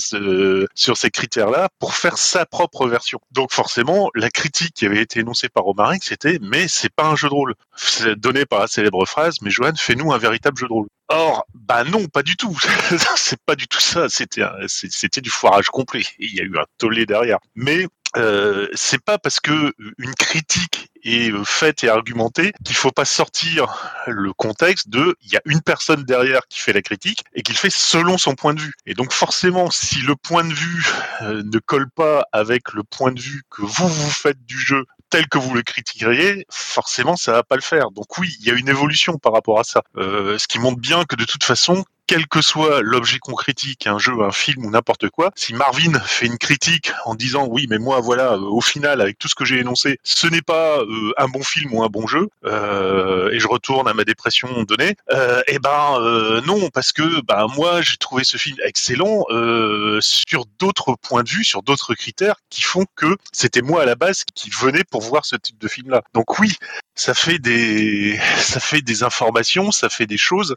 sur ces critères-là pour faire sa propre version. Donc forcément, la critique qui avait été énoncée par Romaric, c'était mais c'est pas un jeu de rôle. C'est donné par la célèbre phrase, mais Joanne, fais-nous un véritable jeu de rôle. Or, bah non, pas du tout. c'est pas du tout ça. C'était c'était du foirage complet. Il y a eu un tollé derrière. Mais euh, c'est pas parce que une critique est euh, faite et argumentée qu'il faut pas sortir le contexte de il y a une personne derrière qui fait la critique et qu'il fait selon son point de vue. Et donc forcément, si le point de vue euh, ne colle pas avec le point de vue que vous vous faites du jeu tel que vous le critiqueriez, forcément ça va pas le faire. Donc oui, il y a une évolution par rapport à ça, euh, ce qui montre bien que de toute façon, quel que soit l'objet qu'on critique, un jeu, un film ou n'importe quoi, si Marvin fait une critique en disant oui, mais moi voilà, euh, au final, avec tout ce que j'ai énoncé, ce n'est pas euh, un bon film ou un bon jeu, euh, et je retourne à ma dépression donnée, euh, eh ben euh, non, parce que ben moi j'ai trouvé ce film excellent euh, sur d'autres points de vue, sur d'autres critères qui font que c'était moi à la base qui venais pour voir ce type de film-là. Donc oui, ça fait des ça fait des informations, ça fait des choses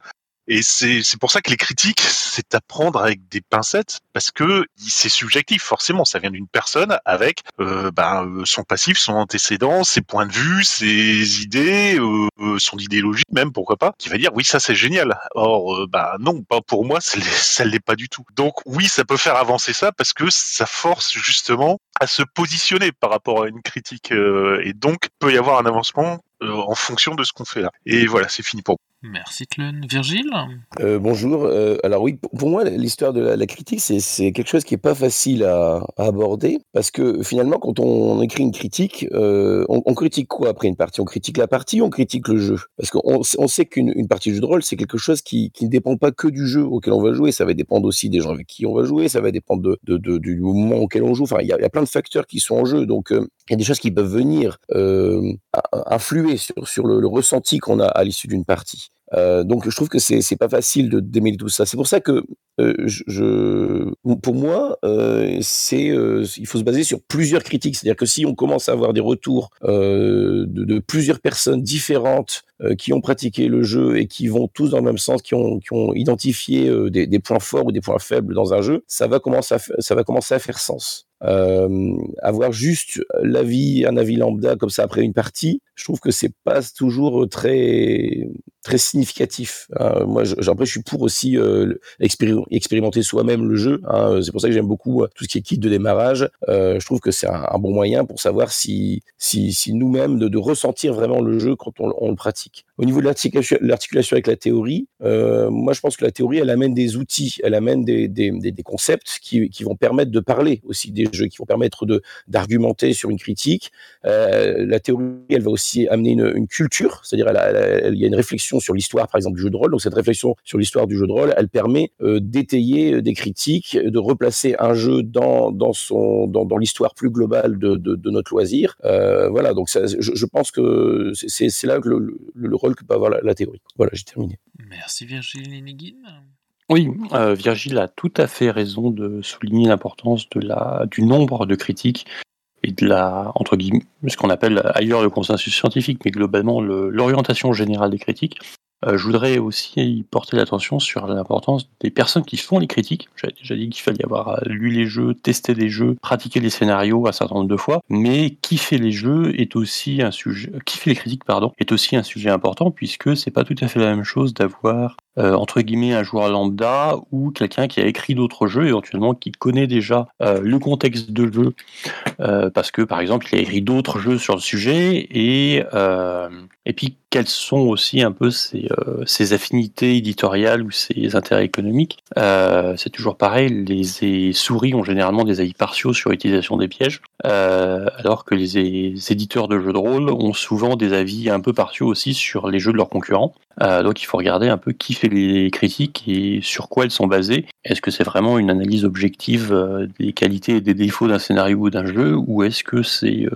et c'est pour ça que les critiques, c'est à prendre avec des pincettes, parce que c'est subjectif, forcément. Ça vient d'une personne avec euh, ben, euh, son passif, son antécédent, ses points de vue, ses idées, euh, euh, son idéologie même, pourquoi pas, qui va dire oui, ça c'est génial. Or, euh, bah non, pas pour moi, ça l'est pas du tout. Donc oui, ça peut faire avancer ça, parce que ça force justement à se positionner par rapport à une critique, euh, et donc peut y avoir un avancement euh, en fonction de ce qu'on fait là. Et voilà, c'est fini pour moi. Merci Tlun. Virgile? Euh, bonjour. Euh, alors oui, pour- moi, l'histoire de la, la critique, c'est- quelque chose qui est pas facile à, à aborder parce que finalement, quand on écrit une critique, euh, on, on critique quoi après une partie? On critique la partie, ou on critique le jeu? Parce qu'on on sait qu'une une partie de jeu de rôle, c'est quelque chose qui, qui ne dépend pas que du jeu auquel on va jouer. Ça va dépendre aussi des gens avec qui on va jouer. Ça va dépendre de, de- de- du moment auquel on joue. Enfin, il y a, il y a plein de facteurs qui sont en jeu. Donc, euh, il y a des choses qui peuvent venir euh, influer sur, sur le, ressenti qu'on a à l'issue d'une partie. Euh, donc je trouve que c'est c'est pas facile de démêler tout ça. C'est pour ça que pour moi c'est il faut se baser sur plusieurs critiques. C'est-à-dire que si on commence à avoir des retours de, plusieurs personnes différentes qui ont pratiqué le jeu et qui vont tous dans le même sens, qui ont, qui ont identifié des, points forts ou des points faibles dans un jeu, ça va commencer à faire sens. Euh, avoir juste l'avis, un avis lambda comme ça après une partie, je trouve que c'est pas toujours très très significatif. hein. moi, après, je suis pour aussi euh, expérimenter soi-même le jeu. hein. C'est pour ça que j'aime beaucoup euh, tout ce qui est kit de démarrage. Euh, je trouve que c'est un, bon moyen pour savoir si si, si nous-mêmes de, de ressentir vraiment le jeu quand on le pratique. Au niveau de l'articulation avec la théorie, euh, moi, je pense que la théorie, elle amène des outils, elle amène des, des, des, concepts qui, qui vont permettre de parler aussi des jeux, qui vont permettre d'argumenter sur une critique. Euh, la théorie, elle va aussi amener une, une culture, c'est-à-dire il y a une réflexion sur l'histoire, par exemple, du jeu de rôle. Donc cette réflexion sur l'histoire du jeu de rôle, elle permet euh, d'étayer euh, des critiques, de replacer un jeu dans dans son dans, dans l'histoire plus globale de, de, de notre loisir. Euh, voilà, donc ça, je, je pense que c'est là que le, le, le que peut avoir la, la théorie. Voilà, j'ai terminé. Merci Virgile. Oui, euh, Virgile a tout à fait raison de souligner l'importance de la, du nombre de critiques et de la, entre guillemets, ce qu'on appelle ailleurs le consensus scientifique, mais globalement le- l'orientation générale des critiques. Euh, je voudrais aussi porter l'attention sur l'importance des personnes qui font les critiques. J'avais déjà dit qu'il fallait avoir euh, lu les jeux, testé les jeux, pratiqué les scénarios un certain nombre de fois, mais qui fait les jeux est aussi un sujet, les critiques, pardon, est aussi un sujet important puisque c'est pas tout à fait la même chose d'avoir euh, entre guillemets un joueur lambda ou quelqu'un qui a écrit d'autres jeux éventuellement qui connaît déjà le contexte de jeu parce que par exemple il a écrit d'autres jeux sur le sujet et et puis quelles sont aussi un peu ses, euh, affinités éditoriales ou ses intérêts économiques. Euh, c'est toujours pareil, les, souris ont généralement des avis partiaux sur l'utilisation des pièges, euh, alors que les, éditeurs de jeux de rôle ont souvent des avis un peu partiaux aussi sur les jeux de leurs concurrents. Euh, donc il faut regarder un peu qui fait les critiques et sur quoi elles sont basées. Est-ce que c'est vraiment une analyse objective des qualités et des défauts d'un scénario ou d'un jeu, ou est-ce que c'est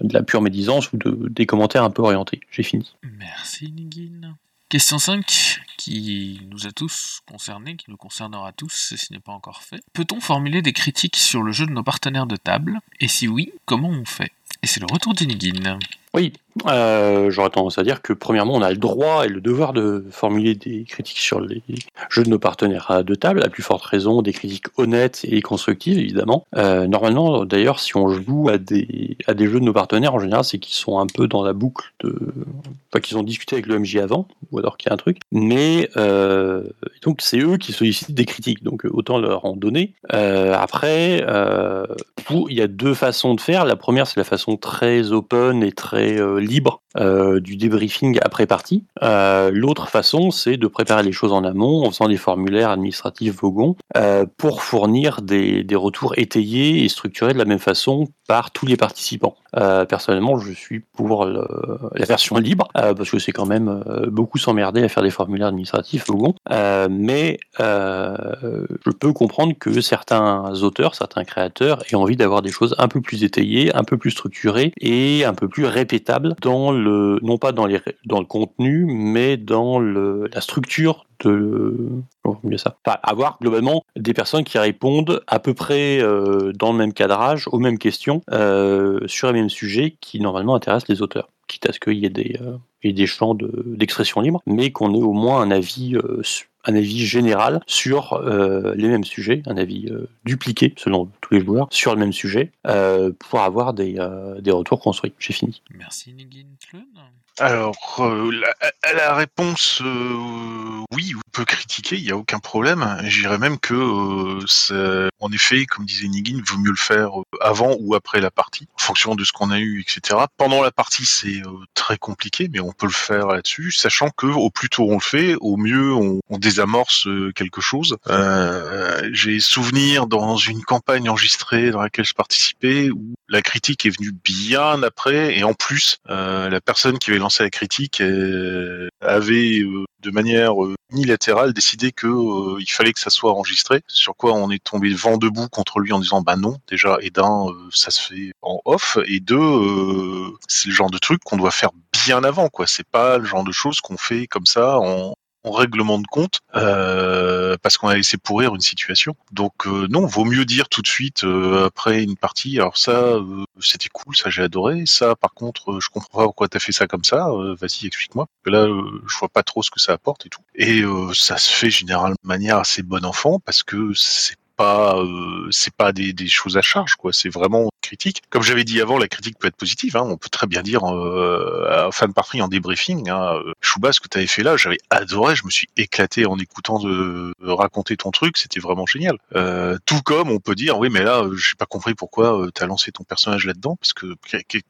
de la pure médisance ou de, des commentaires un peu orientés? J'ai fini. Merci Nigin. Question 5, qui nous a tous concernés, qui nous concernera tous, si ce n'est pas encore fait. Peut-on formuler des critiques sur le jeu de nos partenaires de table? Et si oui, comment on fait? Et c'est le retour d'Inigin. Oui, euh, j'aurais tendance à dire que premièrement, on a le droit et le devoir de formuler des critiques sur les jeux de nos partenaires de table, à plus forte raison des critiques honnêtes et constructives, évidemment. Euh, normalement, d'ailleurs, si on joue à des, à des jeux de nos partenaires, en général, c'est qu'ils sont un peu dans la boucle de... Enfin, qu'ils ont discuté avec le MJ avant, ou alors qu'il y a un truc. Mais, euh, donc, c'est eux qui sollicitent des critiques, donc autant leur en donner. Après, il y a deux façons de faire. La première, c'est la façon très open et très euh, libre euh, du débriefing après partie. Euh, L'autre façon, c'est de préparer les choses en amont en faisant des formulaires administratifs Vogon pour fournir des, des retours étayés et structurés de la même façon par tous les participants. Personnellement, je suis pour la version libre parce que c'est quand même beaucoup s'emmerder à faire des formulaires administratifs. Euh, mais je peux comprendre que certains auteurs, certains créateurs aient envie d'avoir des choses un peu plus étayées, un peu plus structurées et un peu plus dans le, non pas dans, les, dans le contenu, mais dans le, la structure de, ça? Avoir globalement des personnes qui répondent à peu près euh, dans le même cadrage aux mêmes questions euh, sur les mêmes sujets qui normalement intéressent les auteurs quitte à ce qu'il y ait des, euh, des champs de- d'expression libre, mais qu'on ait au moins un avis, euh, un avis général sur euh, les mêmes sujets, un avis euh, dupliqué selon tous les joueurs sur le même sujet, euh, pour avoir des, retours construits. J'ai fini. Merci Nigin. Alors, euh, la, la réponse, euh, oui, on peut critiquer, il n'y a aucun problème. J'irais même que, euh, en effet, comme disait Nigin, vaut mieux le faire euh, avant ou après la partie, en fonction de ce qu'on a eu, etc. Pendant la partie, c'est euh, très compliqué, mais on peut le faire là-dessus, sachant que au plus tôt on le fait, au mieux on, on désamorce euh, quelque chose. J'ai souvenir dans une campagne enregistrée dans laquelle je participais où la critique est venue bien après, et en plus, la personne qui avait la critique euh, avait euh, de manière euh, unilatérale décidé que fallait que ça soit enregistré. Sur quoi on est tombé vent debout contre lui en disant bah non déjà et d'un ça se fait en off et deux c'est le genre de truc qu'on doit faire bien avant quoi. C'est pas le genre de choses qu'on fait comme ça en en règlement de compte euh, parce qu'on a laissé pourrir une situation. Donc euh, non, vaut mieux dire tout de suite euh, après une partie. Alors ça, euh, c'était cool, ça j'ai adoré. Ça, par contre, euh, je comprends pas pourquoi t'as fait ça comme ça. Euh, Vas-y, explique-moi. Là, je vois pas trop ce que ça apporte et tout. Et ça se fait généralement de manière assez bon enfant parce que c'est pas euh, c'est pas des, des choses à charge quoi. C'est vraiment critique. Comme j'avais dit avant la critique peut être positive hein. on peut très bien dire euh, en fin de partie en débriefing hein, euh, Chouba ce que tu avais fait là j'avais adoré je me suis éclaté en écoutant de, raconter ton truc c'était vraiment génial. Euh, tout comme on peut dire oui mais là euh, j'ai pas compris pourquoi tu as lancé ton personnage là-dedans parce que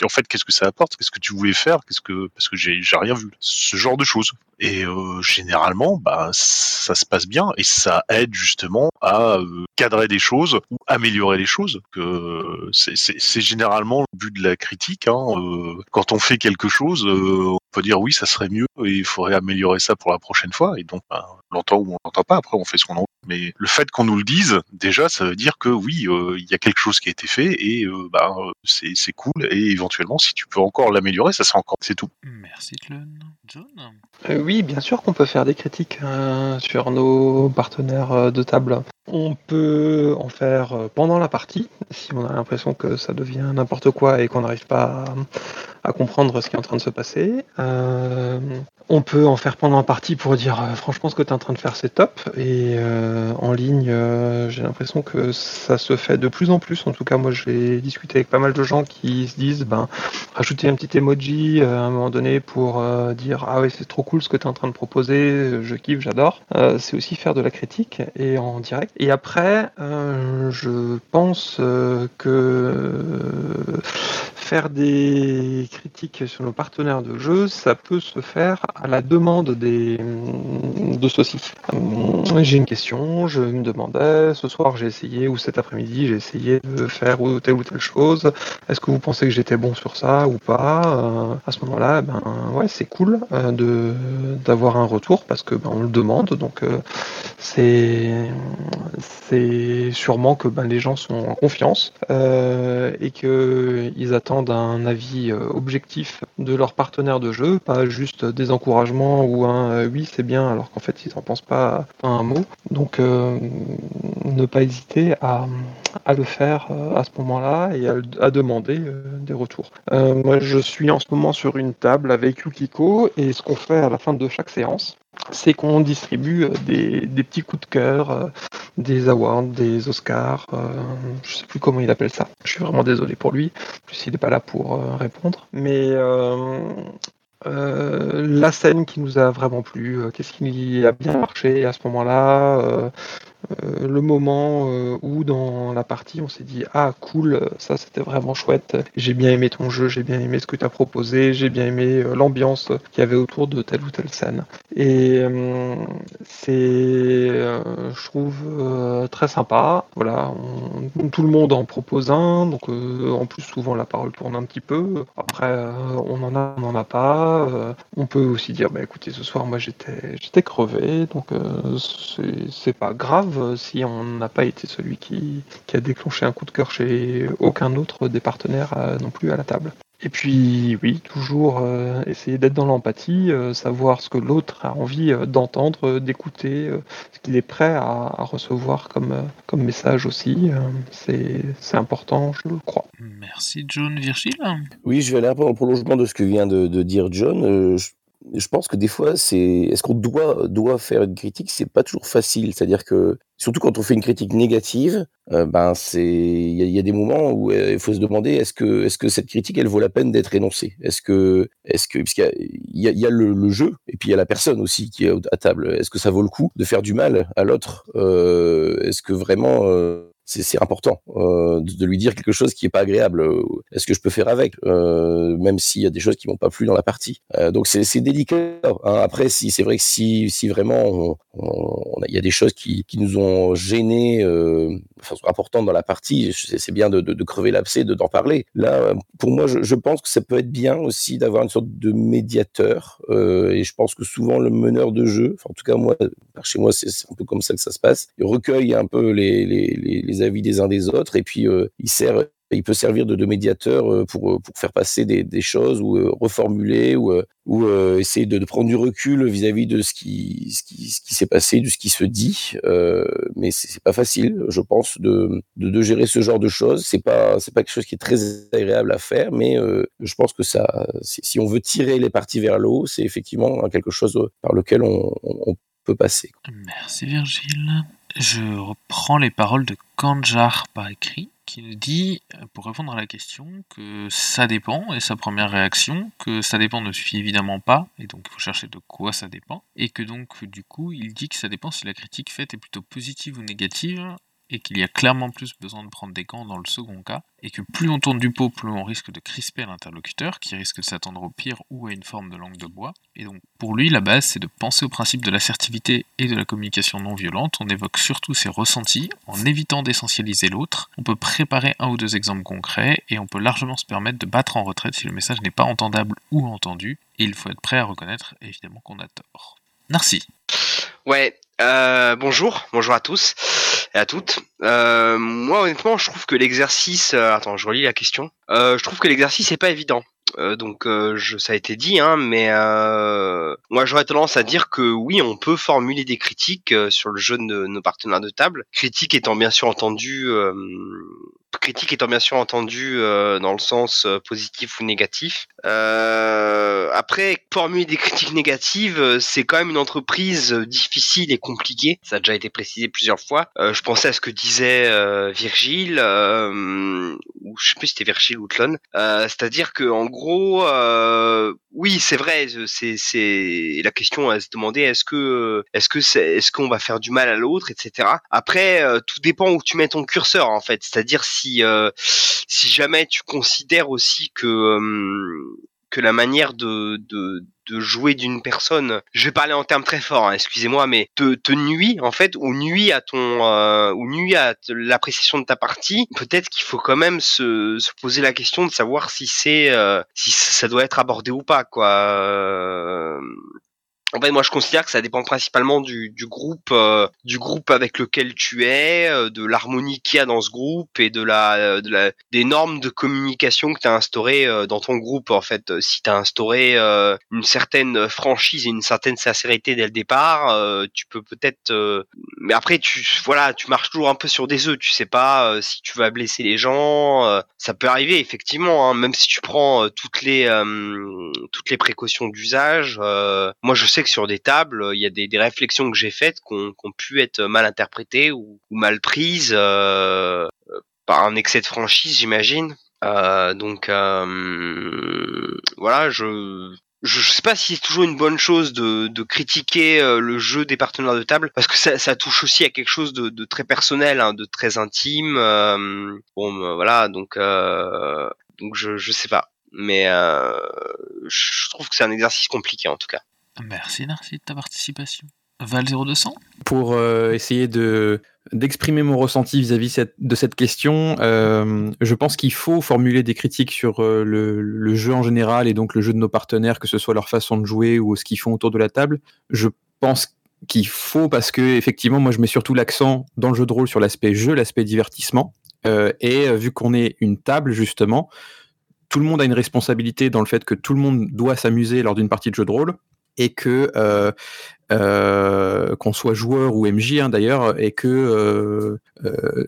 en fait qu'est-ce que ça apporte? Qu'est-ce que tu voulais faire? Qu'est-ce que parce que j'ai rien vu. Ce genre de choses et euh, généralement, bah, ça se passe bien et ça aide justement à euh, cadrer des choses ou améliorer les choses. Que c'est- c'est c'est généralement le but de la critique. Hein. Euh, quand on fait quelque chose, euh, on peut dire oui, ça serait mieux et il faudrait améliorer ça pour la prochaine fois. Et donc, bah, on l'entend ou on l'entend pas. Après, on fait ce qu'on en mais le fait qu'on nous le dise, déjà, ça veut dire que oui, euh, il y a quelque chose qui a été fait et euh, bah, euh, c'est c'est cool. Et éventuellement, si tu peux encore l'améliorer, ça sera encore, c'est tout. Merci Tlun. John? Euh, oui, bien sûr qu'on peut faire des critiques euh, sur nos partenaires euh, de table. On peut en faire euh, pendant la partie, si on a l'impression que ça devient n'importe quoi et qu'on n'arrive pas à, comprendre ce qui est en train de se passer. Euh, on peut en faire pendant la partie pour dire euh, franchement ce que tu es en train de faire c'est top. Et euh, en ligne, j'ai l'impression que ça se fait de plus en plus. En tout cas, moi j'ai discuté avec pas mal de gens qui se disent ben, rajouter un petit emoji à un moment donné pour dire ah oui c'est trop cool ce que tu es en train de proposer, je kiffe, j'adore. C'est aussi faire de la critique et en direct. Et après, je pense que faire des critiques sur nos partenaires de jeu, ça peut se faire à la demande des de ceux-ci. Euh, J'ai une question, je me demandais, ce soir j'ai essayé, ou cet après-midi j'ai essayé de faire telle ou telle chose. Est-ce que vous pensez que j'étais bon sur ça ou pas? Euh, À ce moment-là, ben ouais, c'est cool euh, de d'avoir un retour parce que ben, on le demande, donc c'est c'est sûrement que ben, les gens sont en confiance et que ils attendent un avis objectif de leur partenaire de jeu, pas juste des encouragements ou un euh, oui c'est bien alors qu'en fait ils n'en pensent pas, un mot. Donc euh, ne pas hésiter à, le faire euh, à ce moment-là et à, demander des retours. Moi je suis en ce moment sur une table avec Yukiko et ce qu'on fait à la fin de chaque séance, c'est qu'on distribue euh, des, petits coups de cœur, euh, des awards, des Oscars, euh, je sais plus comment il appelle ça. Je suis vraiment désolé pour lui, plus il n'est pas là pour euh, répondre. Mais la scène qui nous a vraiment plu, qu'est-ce qui a bien marché à ce moment-là, euh, le moment euh, où dans la partie on s'est dit ah cool, ça c'était vraiment chouette, j'ai bien aimé ton jeu, j'ai bien aimé ce que tu as proposé, j'ai bien aimé euh, l'ambiance qu'il y avait autour de telle ou telle scène. Et c'est, je trouve, très sympa. Voilà, tout le monde en propose un, donc en plus souvent la parole tourne un petit peu. Après, on en a, on n'en a pas. On peut aussi dire, bah écoutez, ce soir moi j'étais, j'étais crevé, donc c'est pas grave euh, si on n'a pas été celui qui, qui a déclenché un coup de cœur chez aucun autre des partenaires euh, non plus à la table. Et puis, oui, toujours euh, essayer d'être dans l'empathie, euh, savoir ce que l'autre a envie euh, d'entendre, euh, d'écouter, euh, ce qu'il est prêt à, à recevoir comme, euh, comme message aussi. euh, c'est important, je le crois. Merci John Virgile? Oui, je vais aller un peu dans le prolongement de ce que vient de, de dire John. Euh, je, je pense que des fois, c'est est-ce qu'on doit doit faire une critique, c'est pas toujours facile. C'est-à-dire que surtout quand on fait une critique négative, euh, ben c'est il y, a- des moments où euh, il faut se demander est-ce que est-ce que cette critique elle vaut la peine d'être énoncée? Est-ce que est-ce que parce y a, y y a le, le jeu et puis il y a la personne aussi qui est à table. Est-ce que ça vaut le coup de faire du mal à l'autre? Euh, Est-ce que vraiment euh, c'est important euh, de, de lui dire quelque chose qui est pas agréable. Euh, Est-ce que je peux faire avec, euh, même s'il y a des choses qui m'ont pas plu dans la partie. Euh, donc c'est délicat. hein. Après, si c'est vrai que si si vraiment on- on- on il y a des choses qui, qui nous ont gênés, euh, de façon importante dans la partie, c'est bien de, crever l'abcès, de d'en parler. Là, euh, pour moi, je, pense que ça peut être bien aussi d'avoir une sorte de médiateur. euh, et je pense que souvent le meneur de jeu, enfin, en tout cas moi, chez moi, c'est un peu comme ça que ça se passe. Il recueille un peu les avis des uns des autres et puis euh, il sert il peut servir de, médiateur euh, pour, euh, pour faire passer des, choses ou euh, reformuler ou, ou essayer de, prendre du recul vis-à-vis de ce qui, ce qui, ce qui s'est passé, de ce qui se dit. Euh, mais c'est pas facile, je pense, de, de, gérer ce genre de choses. C'est pas, pas quelque chose qui est très agréable à faire, mais je pense que ça, si, on veut tirer les parties vers le haut, c'est effectivement quelque chose par lequel on peut passer. Merci Virgile. Je reprends les paroles de Kanjar par écrit, qui nous dit, euh, pour répondre à la question, que ça dépend, et sa première réaction, que ça dépend ne suffit évidemment pas, et donc il faut chercher de quoi ça dépend, et que donc du coup il dit que ça dépend si la critique faite est plutôt positive ou négative, et qu'il y a clairement plus besoin de prendre des gants dans le second cas, et que plus on tourne du pot, plus on risque de crisper l'interlocuteur, qui risque de s'attendre au pire ou à une forme de langue de bois. Et donc pour lui, la base, c'est de penser au principe de l'assertivité et de la communication non violente. On évoque surtout ses ressentis, en évitant d'essentialiser l'autre. On peut préparer un ou deux exemples concrets, et on peut largement se permettre de battre en retraite si le message n'est pas entendable ou entendu, et il faut être prêt à reconnaître évidemment qu'on a tort. Merci. Ouais, euh, bonjour, bonjour à tous et à toutes. Euh, moi, honnêtement, je trouve que l'exercice. euh, attends, je relis la question. Euh, je trouve que l'exercice est pas évident. Donc, ça a été dit, hein, mais moi, j'aurais tendance à dire que oui, on peut formuler des critiques sur le jeu de nos partenaires de table. Critiques étant bien sûr entendues. Euh, critique étant bien sûr entendu euh, dans le sens positif ou négatif. Après, formuler des critiques négatives, euh, c'est quand même une entreprise euh, difficile et compliquée. Ça a déjà été précisé plusieurs fois. Euh, je pensais à ce que disait Virgile, ou je sais plus si c'était Virgile ou Tlon. C'est-à-dire que en gros, oui, c'est vrai. C'est la question à se demander est-ce que est-ce que est-ce qu'on va faire du mal à l'autre, etc. Après, tout dépend où tu mets ton curseur en fait. C'est-à-dire si si jamais tu considères aussi que que la manière de, de, jouer d'une personne, je vais parler en termes très forts, hein, excusez-moi, mais te, te nuit en fait ou nuit à ton euh, ou nuit à l'appréciation de ta partie, peut-être qu'il faut quand même se, se poser la question de savoir si c'est euh, si ça doit être abordé ou pas quoi. En fait, moi, je considère que ça dépend principalement du, du groupe, euh, du groupe avec lequel tu es, euh, de l'harmonie qu'il y a dans ce groupe et de la, euh, de la, des normes de communication que tu as instaurées dans ton groupe. En fait, si tu as instauré une certaine franchise et une certaine sincérité dès le départ, tu peux peut-être. Mais après, tu, voilà, tu marches toujours un peu sur des œufs. Tu sais pas si tu vas blesser les gens. ça peut arriver effectivement, hein, même si tu prends toutes les, toutes les précautions d'usage. moi, je sais sur des tables, euh, il y a des, réflexions que j'ai faites qui ont, qui ont pu être mal interprétées ou, mal prises euh, euh, par un excès de franchise, j'imagine. Donc voilà, je je, sais pas si c'est toujours une bonne chose de, critiquer le jeu des partenaires de table parce que ça, touche aussi à quelque chose de, très personnel, hein, de très intime. bon, voilà, donc donc je sais pas, mais je trouve que c'est un exercice compliqué en tout cas. Merci Narcy de ta participation. Val 0200 pour euh, essayer de d'exprimer mon ressenti vis-à-vis de cette question, euh, je pense qu'il faut formuler des critiques sur euh, le, le jeu en général et donc le jeu de nos partenaires, que ce soit leur façon de jouer ou ce qu'ils font autour de la table. Je pense qu'il faut parce que effectivement, moi, je mets surtout l'accent dans le jeu de rôle sur l'aspect jeu, l'aspect divertissement. Et vu qu'on est une table justement, tout le monde a une responsabilité dans le fait que tout le monde doit s'amuser lors d'une partie de jeu de rôle et que euh, euh, qu'on soit joueur ou MJ hein, d'ailleurs, et que euh,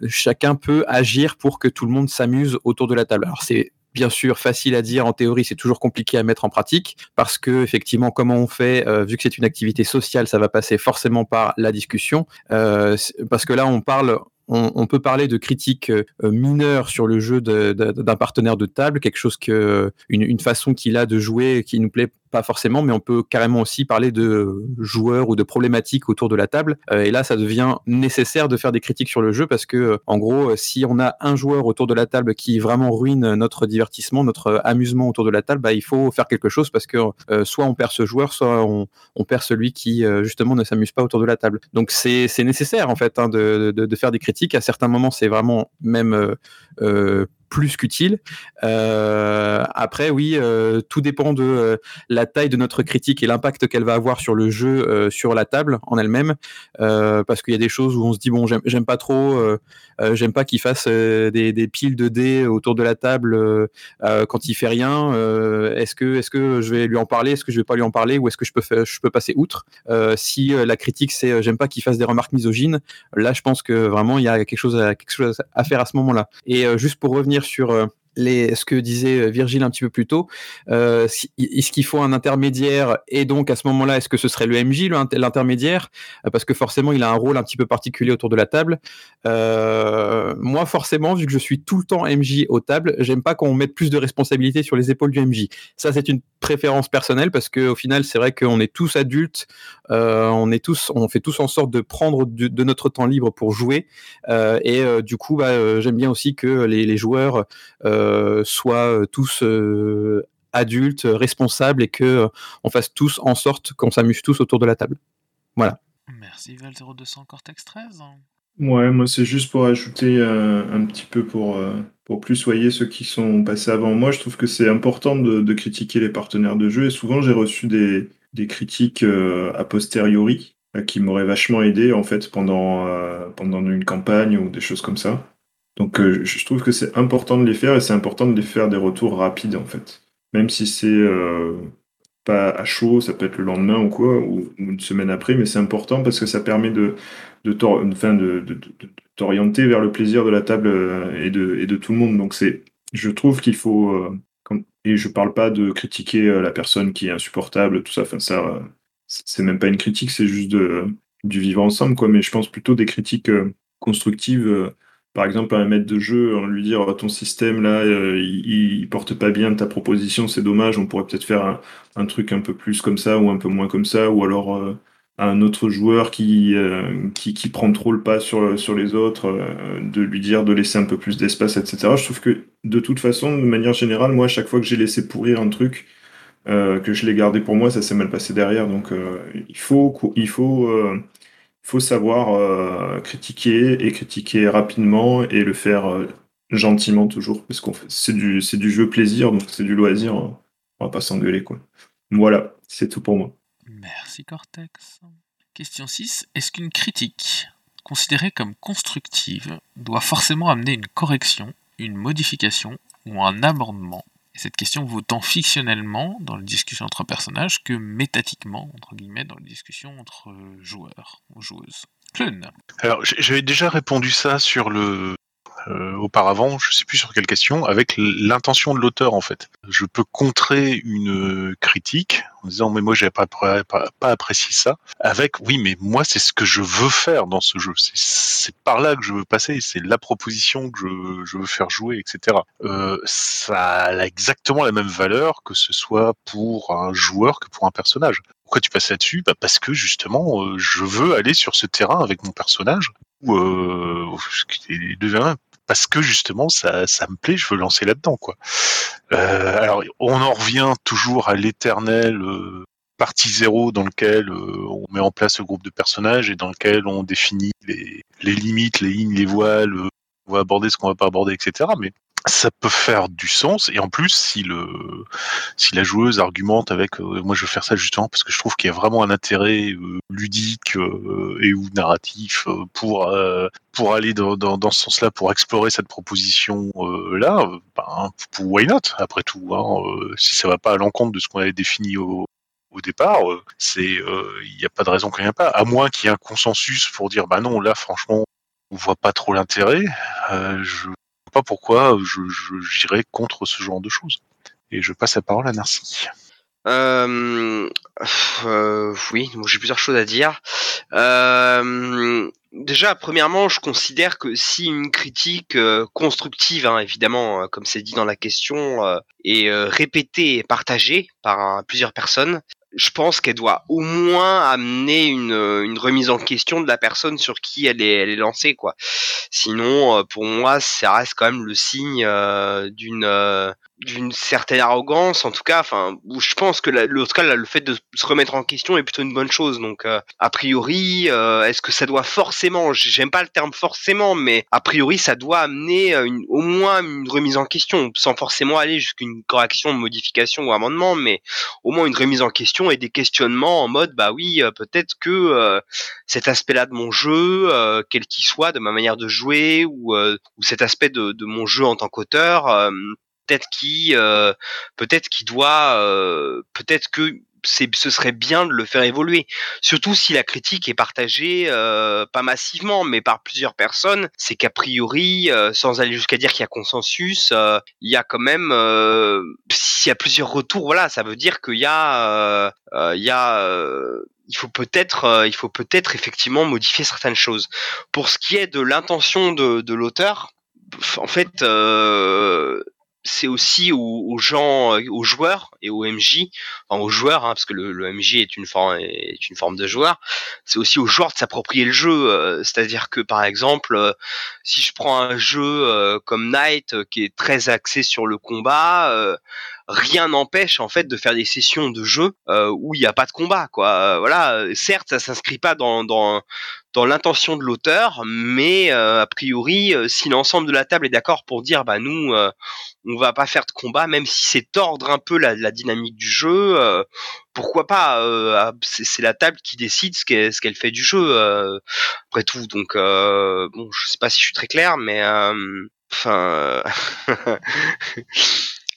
chacun peut agir pour que tout le monde s'amuse autour de la table. Alors c'est bien sûr facile à dire en théorie, c'est toujours compliqué à mettre en pratique parce que effectivement, comment on fait, vu que c'est une activité sociale, ça va passer forcément par la discussion, parce que là on parle on, peut parler de critiques mineures sur le jeu d'un partenaire de table, quelque chose que une, une façon qu'il a de jouer qui nous plaît pas forcément, mais on peut carrément aussi parler de joueurs ou de problématiques autour de la table. Euh, et là, ça devient nécessaire de faire des critiques sur le jeu parce que, euh, en gros, euh, si on a un joueur autour de la table qui vraiment ruine notre divertissement, notre amusement autour de la table, bah, il faut faire quelque chose parce que soit on perd ce joueur, soit on, perd celui qui justement ne s'amuse pas autour de la table. Donc c'est nécessaire en fait hein, de, faire des critiques. À certains moments, c'est vraiment même plus qu'utile. Euh, après, oui, euh, tout dépend de euh, la taille de notre critique et l'impact qu'elle va avoir sur le jeu, sur la table en elle-même. Parce qu'il y a des choses où on se dit bon, j'aime pas trop, j'aime pas qu'il fasse des, piles de dés autour de la table quand il fait rien. Est-ce que est-ce que je vais lui en parler, est-ce que je vais pas lui en parler, ou est-ce que je peux je peux passer outre? Si la critique c'est j'aime pas qu'il fasse des remarques misogynes, là je pense que vraiment il y a quelque chose à, faire à ce moment-là. Et juste pour revenir sur euh, ce que disait Virgile un petit peu plus tôt, euh, est-ce qu'il faut un intermédiaire et donc à ce moment-là, est-ce que ce serait le MJ, l'intermédiaire? Euh, Parce que forcément, il a un rôle un petit peu particulier autour de la table. Euh, moi, forcément, vu que je suis tout le temps MJ aux tables, j'aime pas qu'on mette plus de responsabilité sur les épaules du MJ. Ça, c'est une préférence personnelle parce que au final, c'est vrai qu'on est tous adultes, euh, on est tous, on fait tous en sorte de prendre du- de notre temps libre pour jouer. Euh, et euh, du coup, bah, euh, j'aime bien aussi que les, les joueurs euh, soient euh, tous euh, adultes, euh, responsables et que euh, on fasse tous en sorte qu'on s'amuse tous autour de la table. Voilà. Merci Val 0200 Cortex 13. Ouais, moi c'est juste pour ajouter euh, un petit peu pour, euh, pour plus soyer ceux qui sont passés avant moi. Je trouve que c'est important de, de critiquer les partenaires de jeu et souvent j'ai reçu des, des critiques euh, a posteriori euh, qui m'auraient vachement aidé en fait pendant, euh, pendant une campagne ou des choses comme ça. Donc je trouve que c'est important de les faire et c'est important de les faire des retours rapides en fait. Même si c'est pas à chaud, ça peut être le lendemain ou quoi, ou, une semaine après, mais c'est important parce que ça permet de, de, t'orienter vers le plaisir de la table et de, et de tout le monde. Donc c'est, je trouve qu'il faut, et je parle pas de critiquer euh, la personne qui est insupportable, tout ça, enfin ça, euh, c'est même pas une critique, c'est juste de- du vivre ensemble, quoi. Mais je pense plutôt des critiques euh, constructives. euh, par exemple, à un maître de jeu, en lui dire ton système là, euh, il, porte pas bien ta proposition, c'est dommage, on pourrait peut-être faire un, truc un peu plus comme ça ou un peu moins comme ça, ou alors euh, un autre joueur qui, euh, qui, qui prend trop le pas sur, sur les autres, euh, de lui dire de laisser un peu plus d'espace, etc. Je trouve que de toute façon, de manière générale, moi, à chaque fois que j'ai laissé pourrir un truc, euh, que je l'ai gardé pour moi, ça s'est mal passé derrière. Donc il faut, il faut, faut savoir critiquer et critiquer rapidement et le faire gentiment toujours, parce qu'on c'est du, du jeu plaisir, donc c'est du loisir. hein. On va pas s'engueuler, quoi. Voilà, c'est tout pour moi. Merci Cortex. Question 6. Est-ce qu'une critique, considérée comme constructive, doit forcément amener une correction, une modification ou un amendement? Et cette question vaut tant fictionnellement dans les discussions entre personnages que métatiquement, entre guillemets, dans les discussions entre joueurs ou joueuses. Clun. Alors, j'avais déjà répondu ça sur le euh, auparavant, je sais plus sur quelle question, avec l'intention de l'auteur en fait. Je peux contrer une critique en disant mais moi j'ai pas, pas, apprécié ça, avec oui mais moi c'est ce que je veux faire dans ce jeu, c'est par là que je veux passer, c'est la proposition que je, veux faire jouer, etc. Euh, ça a exactement la même valeur que ce soit pour un joueur que pour un personnage. Pourquoi tu passes là-dessus? Bah Parce que justement, euh, je veux aller sur ce terrain avec mon personnage, ou euh, parce que justement ça, ça me plaît, je veux lancer là-dedans quoi. Euh, alors on en revient toujours à l'éternel euh, partie zéro dans lequel euh, on met en place le groupe de personnages et dans lequel on définit les, les limites, les lignes, les voiles, on va aborder ce qu'on va pas aborder, etc. Mais ça peut faire du sens et en plus si le si la joueuse argumente avec euh, moi je veux faire ça justement parce que je trouve qu'il y a vraiment un intérêt euh, ludique euh, et ou narratif pour pour aller dans, dans, dans ce sens-là pour explorer cette proposition là ben, why not après tout hein, si ça va pas à l'encontre de ce qu'on avait défini au au départ, c'est il n'y a pas de raison qu'il n'y ait pas, à moins qu'il y ait un consensus pour dire bah non là franchement on voit pas trop l'intérêt. je pas pourquoi je, j'irais contre ce genre de choses. Et je passe la parole à Narcy. Euh, euh, oui, j'ai plusieurs choses à dire. Euh, déjà, premièrement, je considère que si une critique constructive, hein, évidemment, comme c'est dit dans la question, est répétée et partagée par plusieurs personnes, je pense qu'elle doit au moins amener une, une, remise en question de la personne sur qui elle est, elle est lancée, quoi. Sinon, pour moi, ça reste quand même le signe d'une d'une certaine arrogance, en tout cas, enfin, je pense que le, le fait de se remettre en question est plutôt une bonne chose. Donc, euh, a priori, euh, est-ce que ça doit forcément, j'aime pas le terme forcément, mais a priori, ça doit amener euh, une, au moins une remise en question, sans forcément aller jusqu'à une correction, modification ou amendement, mais au moins une remise en question et des questionnements en mode, bah oui, peut-être que cet aspect-là de mon jeu, quel qu'il soit, de ma manière de jouer ou, ou cet aspect de, de mon jeu en tant qu'auteur peut-être qui euh, peut-être qui doit euh, peut-être que c'est, ce serait bien de le faire évoluer. Surtout si la critique est partagée, euh, pas massivement, mais par plusieurs personnes, c'est qu'a priori, sans aller jusqu'à dire qu'il y a consensus, il y a quand même, s'il y a plusieurs retours, voilà, ça veut dire qu'il y a, il y a il faut peut-être il faut peut-être effectivement modifier certaines choses. Pour ce qui est de l'intention de, de l'auteur, en fait, euh, c'est aussi aux, gens, euh, aux joueurs et aux MJ, enfin aux joueurs, hein, parce que le, MJ est une forme est une forme de joueur. C'est aussi aux joueurs de s'approprier le jeu. Euh, c'est-à-dire que par exemple, euh, si je prends un jeu comme Knight qui est très axé sur le combat, rien n'empêche en fait de faire des sessions de jeu où il n'y a pas de combat. Quoi. voilà, certes, ça s'inscrit pas dans, dans dans l'intention de l'auteur, mais a priori, si l'ensemble de la table est d'accord pour dire, bah nous, on va pas faire de combat, même si c'est tordre un peu la, dynamique du jeu. Euh, pourquoi pas euh, C'est la table qui décide ce qu'elle qu'elle fait du jeu. Euh, après tout, donc bon, je sais pas si je suis très clair, mais enfin.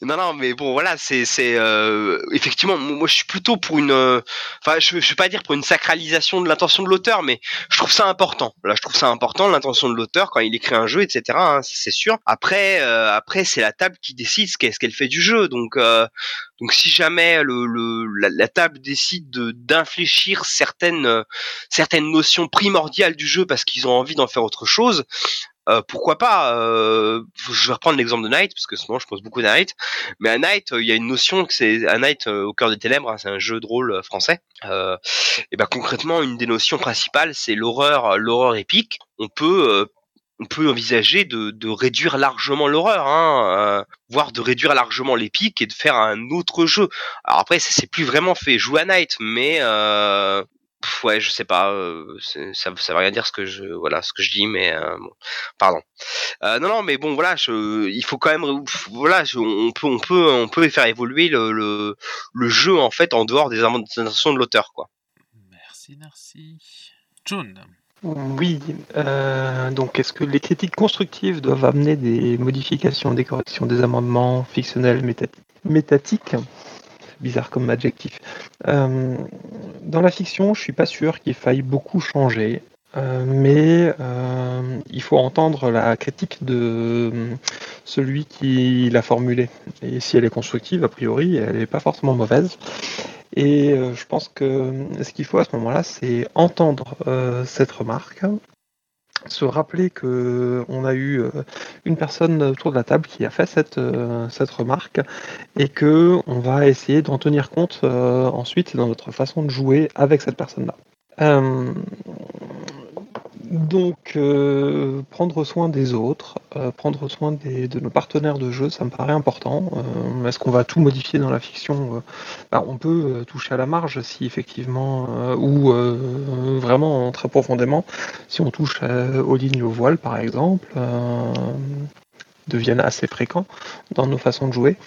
Non, non, mais bon, voilà, c'est, euh, effectivement, moi, je suis plutôt pour une, euh, enfin, je, je vais pas dire pour une sacralisation de l'intention de l'auteur, mais je trouve ça important. Là, je trouve ça important l'intention de l'auteur quand il écrit un jeu, etc. Hein, c'est sûr. Après, euh, après, c'est la table qui décide ce qu'est-ce qu'elle fait du jeu. Donc, donc, si jamais le, le la, table décide de d'infléchir certaines certaines notions primordiales du jeu parce qu'ils ont envie d'en faire autre chose, euh, pourquoi pas euh, Je vais reprendre l'exemple de Night parce que souvent je pose beaucoup de Night. Mais à Night, il y a une notion que c'est à Night euh, au cœur des ténèbres. Hein, c'est un jeu de rôle français. et ben concrètement, une des notions principales, c'est l'horreur, l'horreur épique. On peut on peut envisager de, de réduire largement l'horreur, hein, voire de réduire largement l'épique et de faire un autre jeu. Alors après, ça c'est plus vraiment fait jouer à Night, mais ouais, je sais pas. Euh, ça, ça veut rien dire ce que je, voilà, ce que je dis, mais euh, bon, pardon. Euh, non, non, mais bon, voilà, je, il faut quand même, voilà, on peut, on peut, on peut faire évoluer le, le, le jeu en fait en dehors des intentions de l'auteur, quoi. Merci, merci. John. Oui, euh, donc est-ce que les critiques constructives doivent amener des modifications, des corrections, des amendements fictionnels, métatiques? Bizarre comme adjectif. Euh, dans la fiction, je suis pas sûr qu'il faille beaucoup changer. Euh, mais euh, il faut entendre la critique de celui qui l'a formulée. Et si elle est constructive, a priori, elle n'est pas forcément mauvaise. Et je pense que ce qu'il faut à ce moment-là, c'est entendre cette remarque, se rappeler que on a eu euh, une personne autour de la table qui a fait cette, euh, cette remarque et que on va essayer d'en tenir compte euh, ensuite dans notre façon de jouer avec cette personne-là. Euh, donc, euh, prendre soin des autres, euh, prendre soin de nos partenaires de jeu, ça me paraît important. Euh, Est-ce qu'on va tout modifier dans la fiction? Euh, bah, On peut toucher à la marge si effectivement, ou vraiment très profondément, si on touche aux lignes au voile par exemple, deviennent assez fréquents dans nos façons de jouer.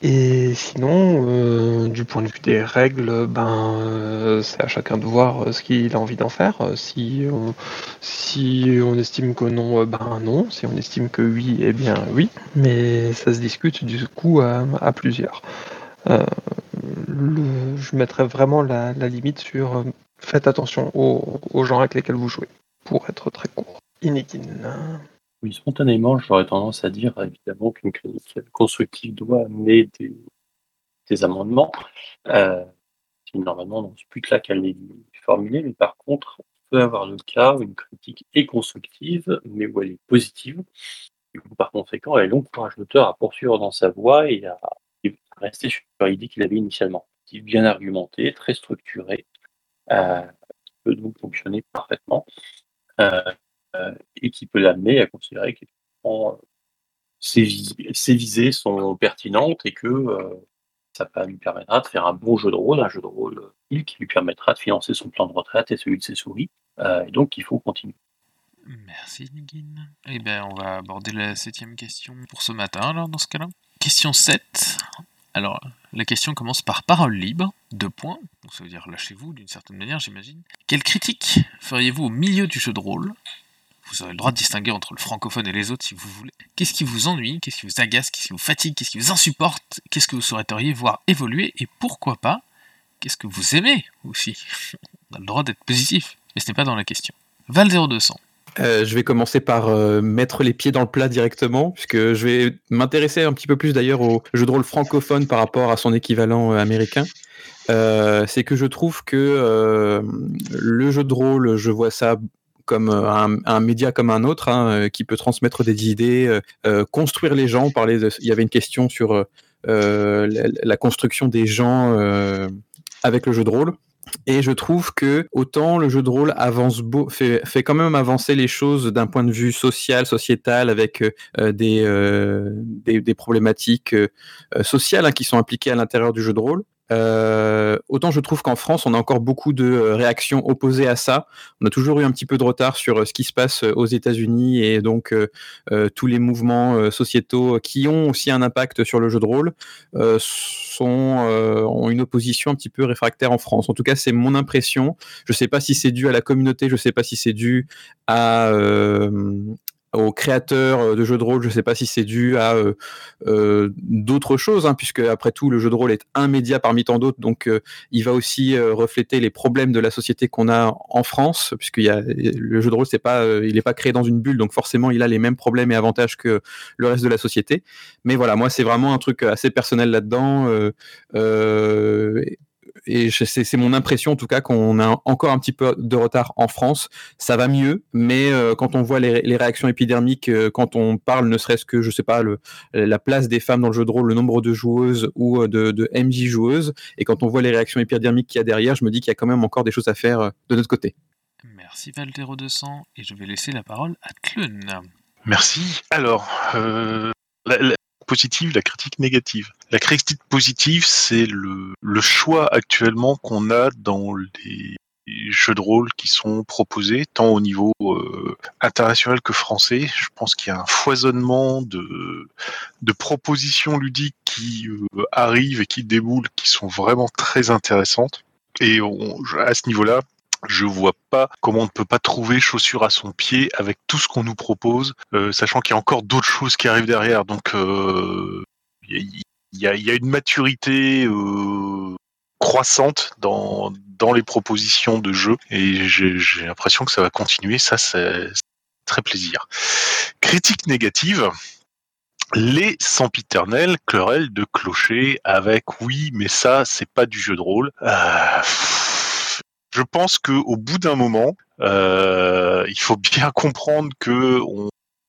Et sinon, euh, du point de vue des règles, ben, euh, c'est à chacun de voir euh, ce qu'il a envie d'en faire. Si on, estime que non, ben non. Si on estime que oui, eh bien oui. Mais ça se discute du coup à, plusieurs. Je mettrais vraiment la, limite sur faites attention aux, aux gens avec lesquels vous jouez, pour être très court. Inigine. Oui, spontanément, j'aurais tendance à dire évidemment qu'une critique constructive doit amener des, amendements. Euh, normalement, dans ce but-là qu'elle est formulée, mais par contre, on peut avoir le cas où une critique est constructive, mais où elle est positive. Et où, par conséquent, elle encourage l'auteur à poursuivre dans sa voie et à, rester sur l'idée qu'il avait initialement. Bien argumenté, très structuré, euh, qui peut donc fonctionner parfaitement. Euh, et qui peut l'amener à considérer que euh, ses, ses visées sont pertinentes et que euh, ça lui permettra de faire un bon jeu de rôle, un jeu de rôle euh, qui lui permettra de financer son plan de retraite et celui de ses souris. Euh, et donc il faut continuer. Merci Nigin. Eh bien, on va aborder la septième question pour ce matin, alors, dans ce cas-là. Question 7. Alors, la question commence par parole libre, deux points, donc ça veut dire lâchez-vous d'une certaine manière, j'imagine. Quelle critique feriez-vous au milieu du jeu de rôle Vous aurez le droit de distinguer entre le francophone et les autres si vous voulez. Qu'est-ce qui vous ennuie? Qu'est-ce qui vous agace? Qu'est-ce qui vous fatigue? Qu'est-ce qui vous insupporte? Qu'est-ce que vous souhaiteriez voir évoluer? Et pourquoi pas Qu'est-ce que vous aimez aussi? On a le droit d'être positif, mais ce n'est pas dans la question. Val 0200. Euh, je vais commencer par euh, mettre les pieds dans le plat directement, puisque je vais m'intéresser un petit peu plus d'ailleurs au jeu de rôle francophone par rapport à son équivalent euh, américain. C'est que je trouve que le jeu de rôle, je vois ça comme euh, un, média comme un autre, hein, euh, qui peut transmettre des idées, euh, construire les gens. Il y avait une question sur la, construction des gens avec le jeu de rôle. Et je trouve que autant le jeu de rôle avance fait, quand même avancer les choses d'un point de vue social, sociétal, avec des, problématiques sociales hein, qui sont impliquées à l'intérieur du jeu de rôle. Euh, autant je trouve qu'en France, on a encore beaucoup de euh, réactions opposées à ça. On a toujours eu un petit peu de retard sur euh, ce qui se passe aux États-Unis et donc tous les mouvements sociétaux qui ont aussi un impact sur le jeu de rôle sont, ont une opposition un petit peu réfractaire en France. En tout cas, c'est mon impression. Je ne sais pas si c'est dû à la communauté, je ne sais pas si c'est dû à, aux créateurs de jeux de rôle, je ne sais pas si c'est dû à euh, euh, d'autres choses, hein, puisque après tout, le jeu de rôle est un média parmi tant d'autres, donc euh, il va aussi euh, refléter les problèmes de la société qu'on a en France, puisque y a, le jeu de rôle, c'est pas, euh, il n'est pas créé dans une bulle, donc forcément, il a les mêmes problèmes et avantages que le reste de la société. Mais voilà, moi, c'est vraiment un truc assez personnel là-dedans. Et c'est mon impression en tout cas qu'on a encore un petit peu de retard en France. Ça va mieux, mais euh, quand on voit les, les réactions épidermiques, euh, quand on parle ne serait-ce que, je sais pas, le, la place des femmes dans le jeu de rôle, le nombre de joueuses ou euh, de, de MJ joueuses, et quand on voit les réactions épidermiques qu'il y a derrière, je me dis qu'il y a quand même encore des choses à faire euh, de notre côté. Merci Valtero 200 et je vais laisser la parole à Clun. Merci. Alors, euh, la, la positive, la critique négative. La critique positive, c'est le, choix actuellement qu'on a dans les jeux de rôle qui sont proposés, tant au niveau euh, international que français. Je pense qu'il y a un foisonnement de, propositions ludiques qui euh, arrivent et qui déboulent, qui sont vraiment très intéressantes. Et à ce niveau-là, je vois pas comment on ne peut pas trouver chaussure à son pied avec tout ce qu'on nous propose, euh, sachant qu'il y a encore d'autres choses qui arrivent derrière. Donc euh, il y, a, une maturité euh, croissante dans, dans les propositions de jeu et j'ai l'impression que ça va continuer. Ça, c'est très plaisir. Critique négative. les sempiternelles querelles de clocher avec oui, mais ça, c'est pas du jeu de rôle. Je pense que au bout d'un moment, euh, il faut bien comprendre que on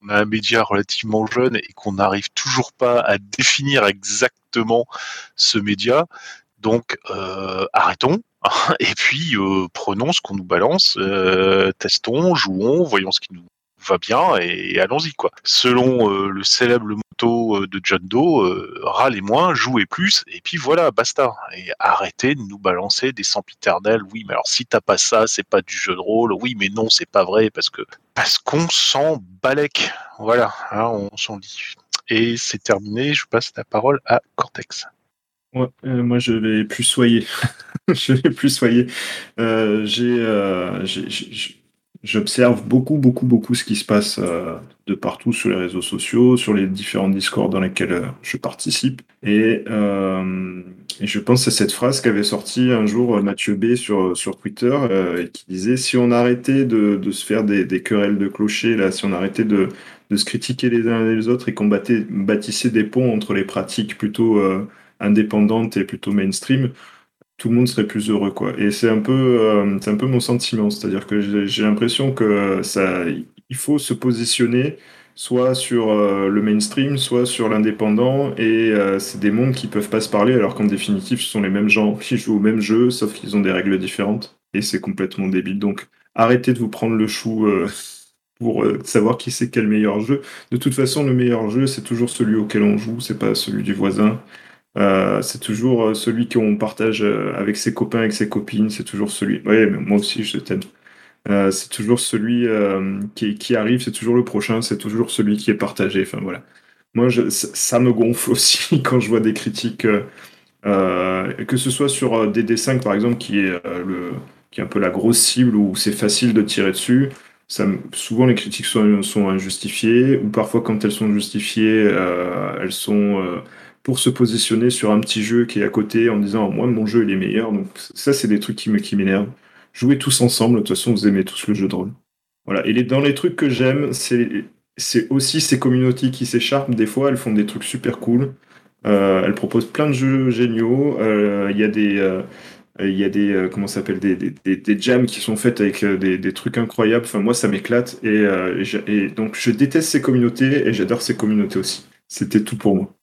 a un média relativement jeune et qu'on n'arrive toujours pas à définir exactement ce média. Donc euh, arrêtons et puis euh, prenons ce qu'on nous balance, euh, testons, jouons, voyons ce qui nous va bien et, allons-y quoi. Selon euh, le célèbre motto euh, de John Doe, euh, râlez moins, jouez plus et puis voilà, basta. Et arrêtez de nous balancer des sempiternels. Oui, mais alors si t'as pas ça, c'est pas du jeu de rôle. Oui, mais non, c'est pas vrai parce que parce qu'on s'en balèque. Voilà, hein, on s'en dit. Et c'est terminé. Je passe la parole à Cortex. Ouais, moi je vais plus soyer. je vais plus soyer. J'ai- j'observe beaucoup, beaucoup, beaucoup ce qui se passe euh, de partout sur les réseaux sociaux, sur les différents discords dans lesquels euh, je participe. Et, euh, et je pense à cette phrase qu'avait sortie un jour euh, Mathieu B sur, sur Twitter euh, et qui disait si on arrêtait de, de se faire des, des querelles de clochers, là, si on arrêtait de, de se critiquer les uns les autres et qu'on bâtissait des ponts entre les pratiques plutôt euh, indépendante et plutôt mainstream, tout le monde serait plus heureux, quoi. Et c'est un peu, euh, c'est un peu mon sentiment, c'est-à-dire que j'ai l'impression que ça, il faut se positionner soit sur euh, le mainstream, soit sur l'indépendant, et euh, c'est des mondes qui peuvent pas se parler, alors qu'en définitive, ce sont les mêmes gens qui jouent au même jeu, sauf qu'ils ont des règles différentes, et c'est complètement débile. Donc, arrêtez de vous prendre le chou. pour savoir qui c'est quel meilleur jeu. De toute façon, le meilleur jeu, c'est toujours celui auquel on joue, c'est pas celui du voisin. Euh, c'est toujours euh, celui qu'on partage euh, avec ses copains, avec ses copines. C'est toujours celui. Oui, mais moi aussi, je t'aime. C'est toujours celui qui, qui arrive, c'est toujours le prochain, c'est toujours celui qui est partagé. Enfin voilà. Moi, ça, me gonfle aussi quand je vois des critiques, que ce soit sur euh, DD5 par exemple, qui est, le, qui est un peu la grosse cible où c'est facile de tirer dessus. Ça, souvent les critiques sont, injustifiées, ou parfois quand elles sont justifiées, elles sont pour se positionner sur un petit jeu qui est à côté en disant moi mon jeu il est meilleur. Donc ça c'est des trucs qui me qui m'énervent. Jouez tous ensemble, de toute façon vous aimez tous le jeu de rôle. Voilà. Et les, dans les trucs que j'aime, c'est c'est aussi ces communautés qui s'écharpent. Des fois elles font des trucs super cool. Euh, elles proposent plein de jeux géniaux. Euh, Il y a des euh, il y a des comment s'appelle des, des, jams qui sont faites avec des, des trucs incroyables. Enfin moi ça m'éclate et donc je déteste ces communautés et j'adore ces communautés aussi. C'était tout pour moi.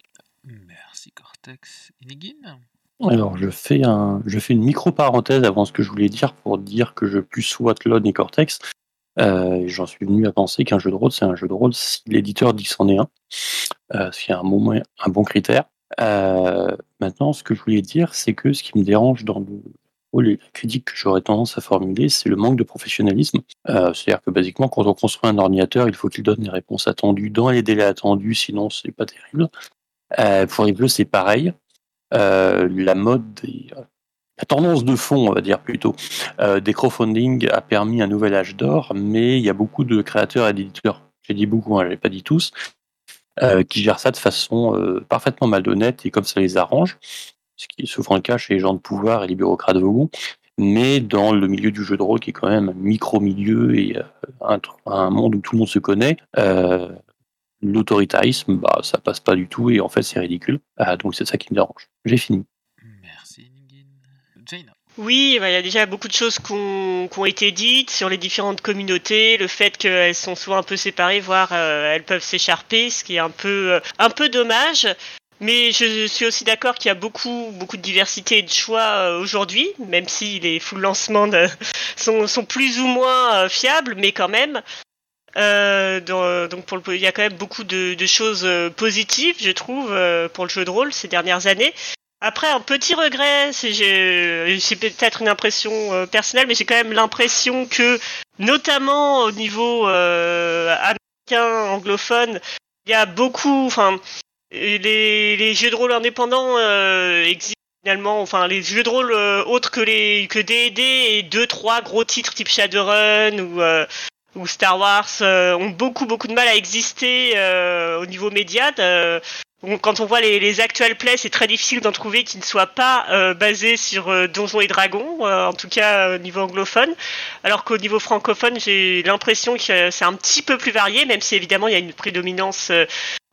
Alors, je fais, un, je fais une micro-parenthèse avant ce que je voulais dire pour dire que je plus soit Lon et Cortex. Euh, J'en suis venu à penser qu'un jeu de rôle, c'est un jeu de rôle si l'éditeur dit que c'en est un. Euh, ce qui est un bon, critère. Euh, maintenant, ce que je voulais dire, c'est que ce qui me dérange dans le rôle que j'aurais tendance à formuler, c'est le manque de professionnalisme. C'est-à-dire que, basiquement, quand on construit un ordinateur, il faut qu'il donne les réponses attendues dans les délais attendus, sinon c'est pas terrible. Euh, pour les jeux, c'est pareil. Euh, la mode la tendance de fond, on va dire plutôt, euh, des crowdfunding a permis un nouvel âge d'or, mais il y a beaucoup de créateurs et d'éditeurs, j'ai dit beaucoup, hein, j'ai pas dit tous, qui gèrent ça de façon parfaitement malhonnête et comme ça les arrange, ce qui est souvent le cas chez les gens de pouvoir et les bureaucrates vogons, mais dans le milieu du jeu de rôle qui est quand même un micro-milieu et un, monde où tout le monde se connaît, l'autoritarisme, bah, ça passe pas du tout et en fait c'est ridicule. Ah, donc c'est ça qui me dérange. J'ai fini. Merci Inigine. Jaina Oui, bah, il y a déjà beaucoup de choses qui ont, été dites sur les différentes communautés, le fait qu'elles sont souvent un peu séparées, voire euh, elles peuvent s'écharper, ce qui est un peu, euh, un peu dommage. Mais je suis aussi d'accord qu'il y a beaucoup, beaucoup de diversité et de choix euh, aujourd'hui, même si les full lancements de- sont, sont plus ou moins fiables, mais quand même. Euh, donc pour le, il y a quand même beaucoup de, choses euh, positives, je trouve, euh, pour le jeu de rôle ces dernières années. Après, un petit regret, c'est c'est peut-être une impression euh, personnelle, mais j'ai quand même l'impression que, notamment au niveau euh, américain, anglophone, il y a beaucoup, enfin, les, jeux de rôle indépendants euh, existent finalement, enfin, les jeux de rôle euh, autres que les que D&D et deux trois gros titres type Shadowrun ou euh, ou Star Wars euh, ont beaucoup beaucoup de mal à exister euh, au niveau média. de- on- quand on voit les, les actuels plays, c'est très difficile d'en trouver qui ne soient pas euh, sur euh, Donjons et Dragons, euh, en tout cas au niveau anglophone. Alors qu'au niveau francophone, j'ai l'impression que c'est un petit peu plus varié, même si évidemment il y a une prédominance euh,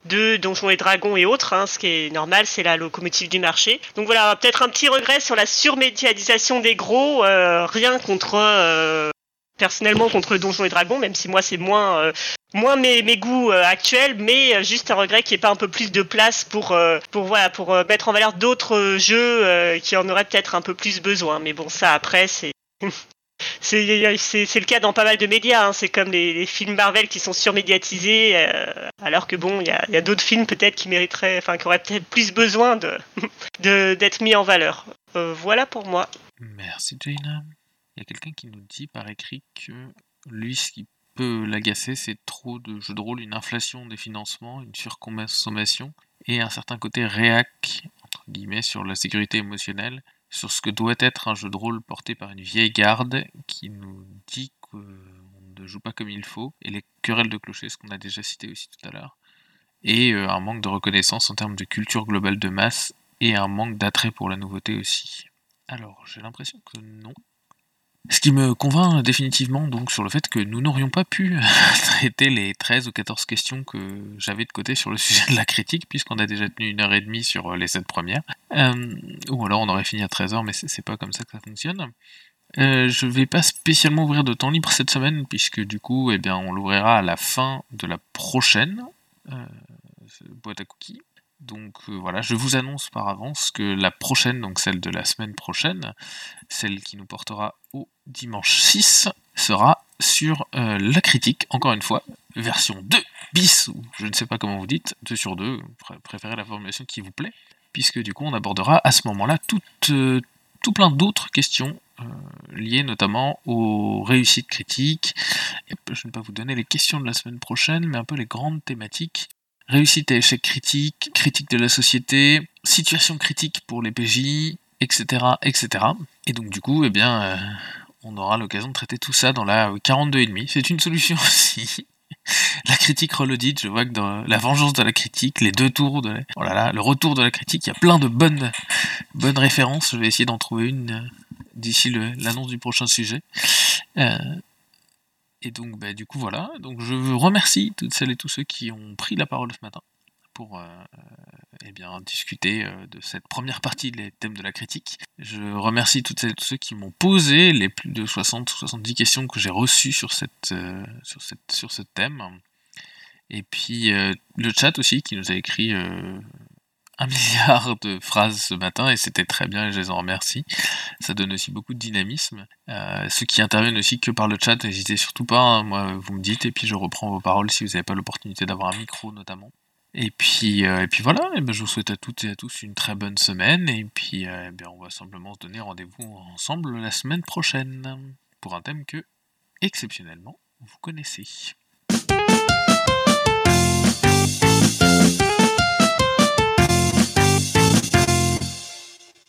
de Donjons et Dragons et autres, hein, ce qui est normal, c'est la locomotive du marché. Donc voilà, peut-être un petit regret sur la surmédiatisation des gros, euh, rien contre euh, personnellement contre Donjons et Dragons, même si moi c'est moins euh, moins mes, goûts euh, actuels, mais euh, juste un regret qu'il n'y ait pas un peu plus de place pour pour voilà pour mettre en valeur d'autres jeux qui en auraient peut-être un peu plus besoin. Mais bon, ça après c'est c'est le cas dans pas mal de médias. Hein. C'est comme les, films Marvel qui sont surmédiatisés, alors que bon, il y a, d'autres films peut-être qui mériteraient, enfin qui auraient peut-être plus besoin de d'être mis en valeur. Voilà pour moi. Merci Jaina. Il y a quelqu'un qui nous dit par écrit que lui, ce qui peut l'agacer, c'est trop de jeux de rôle, une inflation des financements, une surconsommation et un certain côté réac, entre guillemets, sur la sécurité émotionnelle, sur ce que doit être un jeu de rôle porté par une vieille garde qui nous dit qu'on ne joue pas comme il faut, et les querelles de clocher, ce qu'on a déjà cité aussi tout à l'heure, et euh, un manque de reconnaissance en termes de culture globale de masse, et un manque d'attrait pour la nouveauté aussi. Alors, j'ai l'impression que non. Ce qui me convainc définitivement donc sur le fait que nous n'aurions pas pu traiter les 13 ou 14 questions que j'avais de côté sur le sujet de la critique, puisqu'on a déjà tenu une heure et demie sur euh, les 7 premières. Euh, ou alors on aurait fini à 13h, mais c'est pas comme ça que ça fonctionne. Euh, je vais pas spécialement ouvrir de temps libre cette semaine, puisque du coup, eh on l'ouvrira à la fin de la prochaine euh, boîte à cookies. Donc euh, voilà, je vous annonce par avance que la prochaine, donc celle de la semaine prochaine, celle qui nous portera au dimanche 6, sera sur euh, la critique, encore une fois, version 2 bis, ou je ne sais pas comment vous dites, 2 sur 2, pr- préférez la formulation qui vous plaît, puisque du coup on abordera à ce moment-là tout, euh, tout plein d'autres questions liées notamment aux réussites critiques. Je ne vais pas vous donner les questions de la semaine prochaine, mais un peu les grandes thématiques réussite et échec critique, critique de la société, situation critique pour les PJ, etc., etc. Et donc du coup, eh bien, euh, on aura l'occasion de traiter tout ça dans la 42,5. C'est une solution aussi. la critique reloaded, je vois que dans la vengeance de la critique, les deux tours de la... oh là là, le retour de la critique, il y a plein de bonnes, références. Je vais essayer d'en trouver une euh, d'ici l'annonce du prochain sujet. Euh, et donc, bah, du coup, voilà. Donc, je remercie toutes celles et tous ceux qui ont pris la parole ce matin pour euh, eh bien, discuter euh, de cette première partie des thèmes de la critique. Je remercie toutes celles et tous ceux qui m'ont posé les plus de 60 ou 70 questions que j'ai reçues sur, cette, euh, sur, cette, sur ce thème. Et puis, euh, le chat aussi qui nous a écrit euh, un milliard de phrases ce matin et c'était très bien et je les en remercie. Ça donne aussi beaucoup de dynamisme. Euh, ceux qui interviennent aussi que par le chat, n'hésitez surtout pas. hein. Moi, vous me dites et puis je reprends vos paroles si vous n'avez pas l'opportunité d'avoir un micro notamment. Et puis, euh, et puis voilà, et ben, je vous souhaite à toutes et à tous une très bonne semaine. Et puis, euh, bien, on va simplement se donner rendez-vous ensemble la semaine prochaine pour un thème que, exceptionnellement, vous connaissez.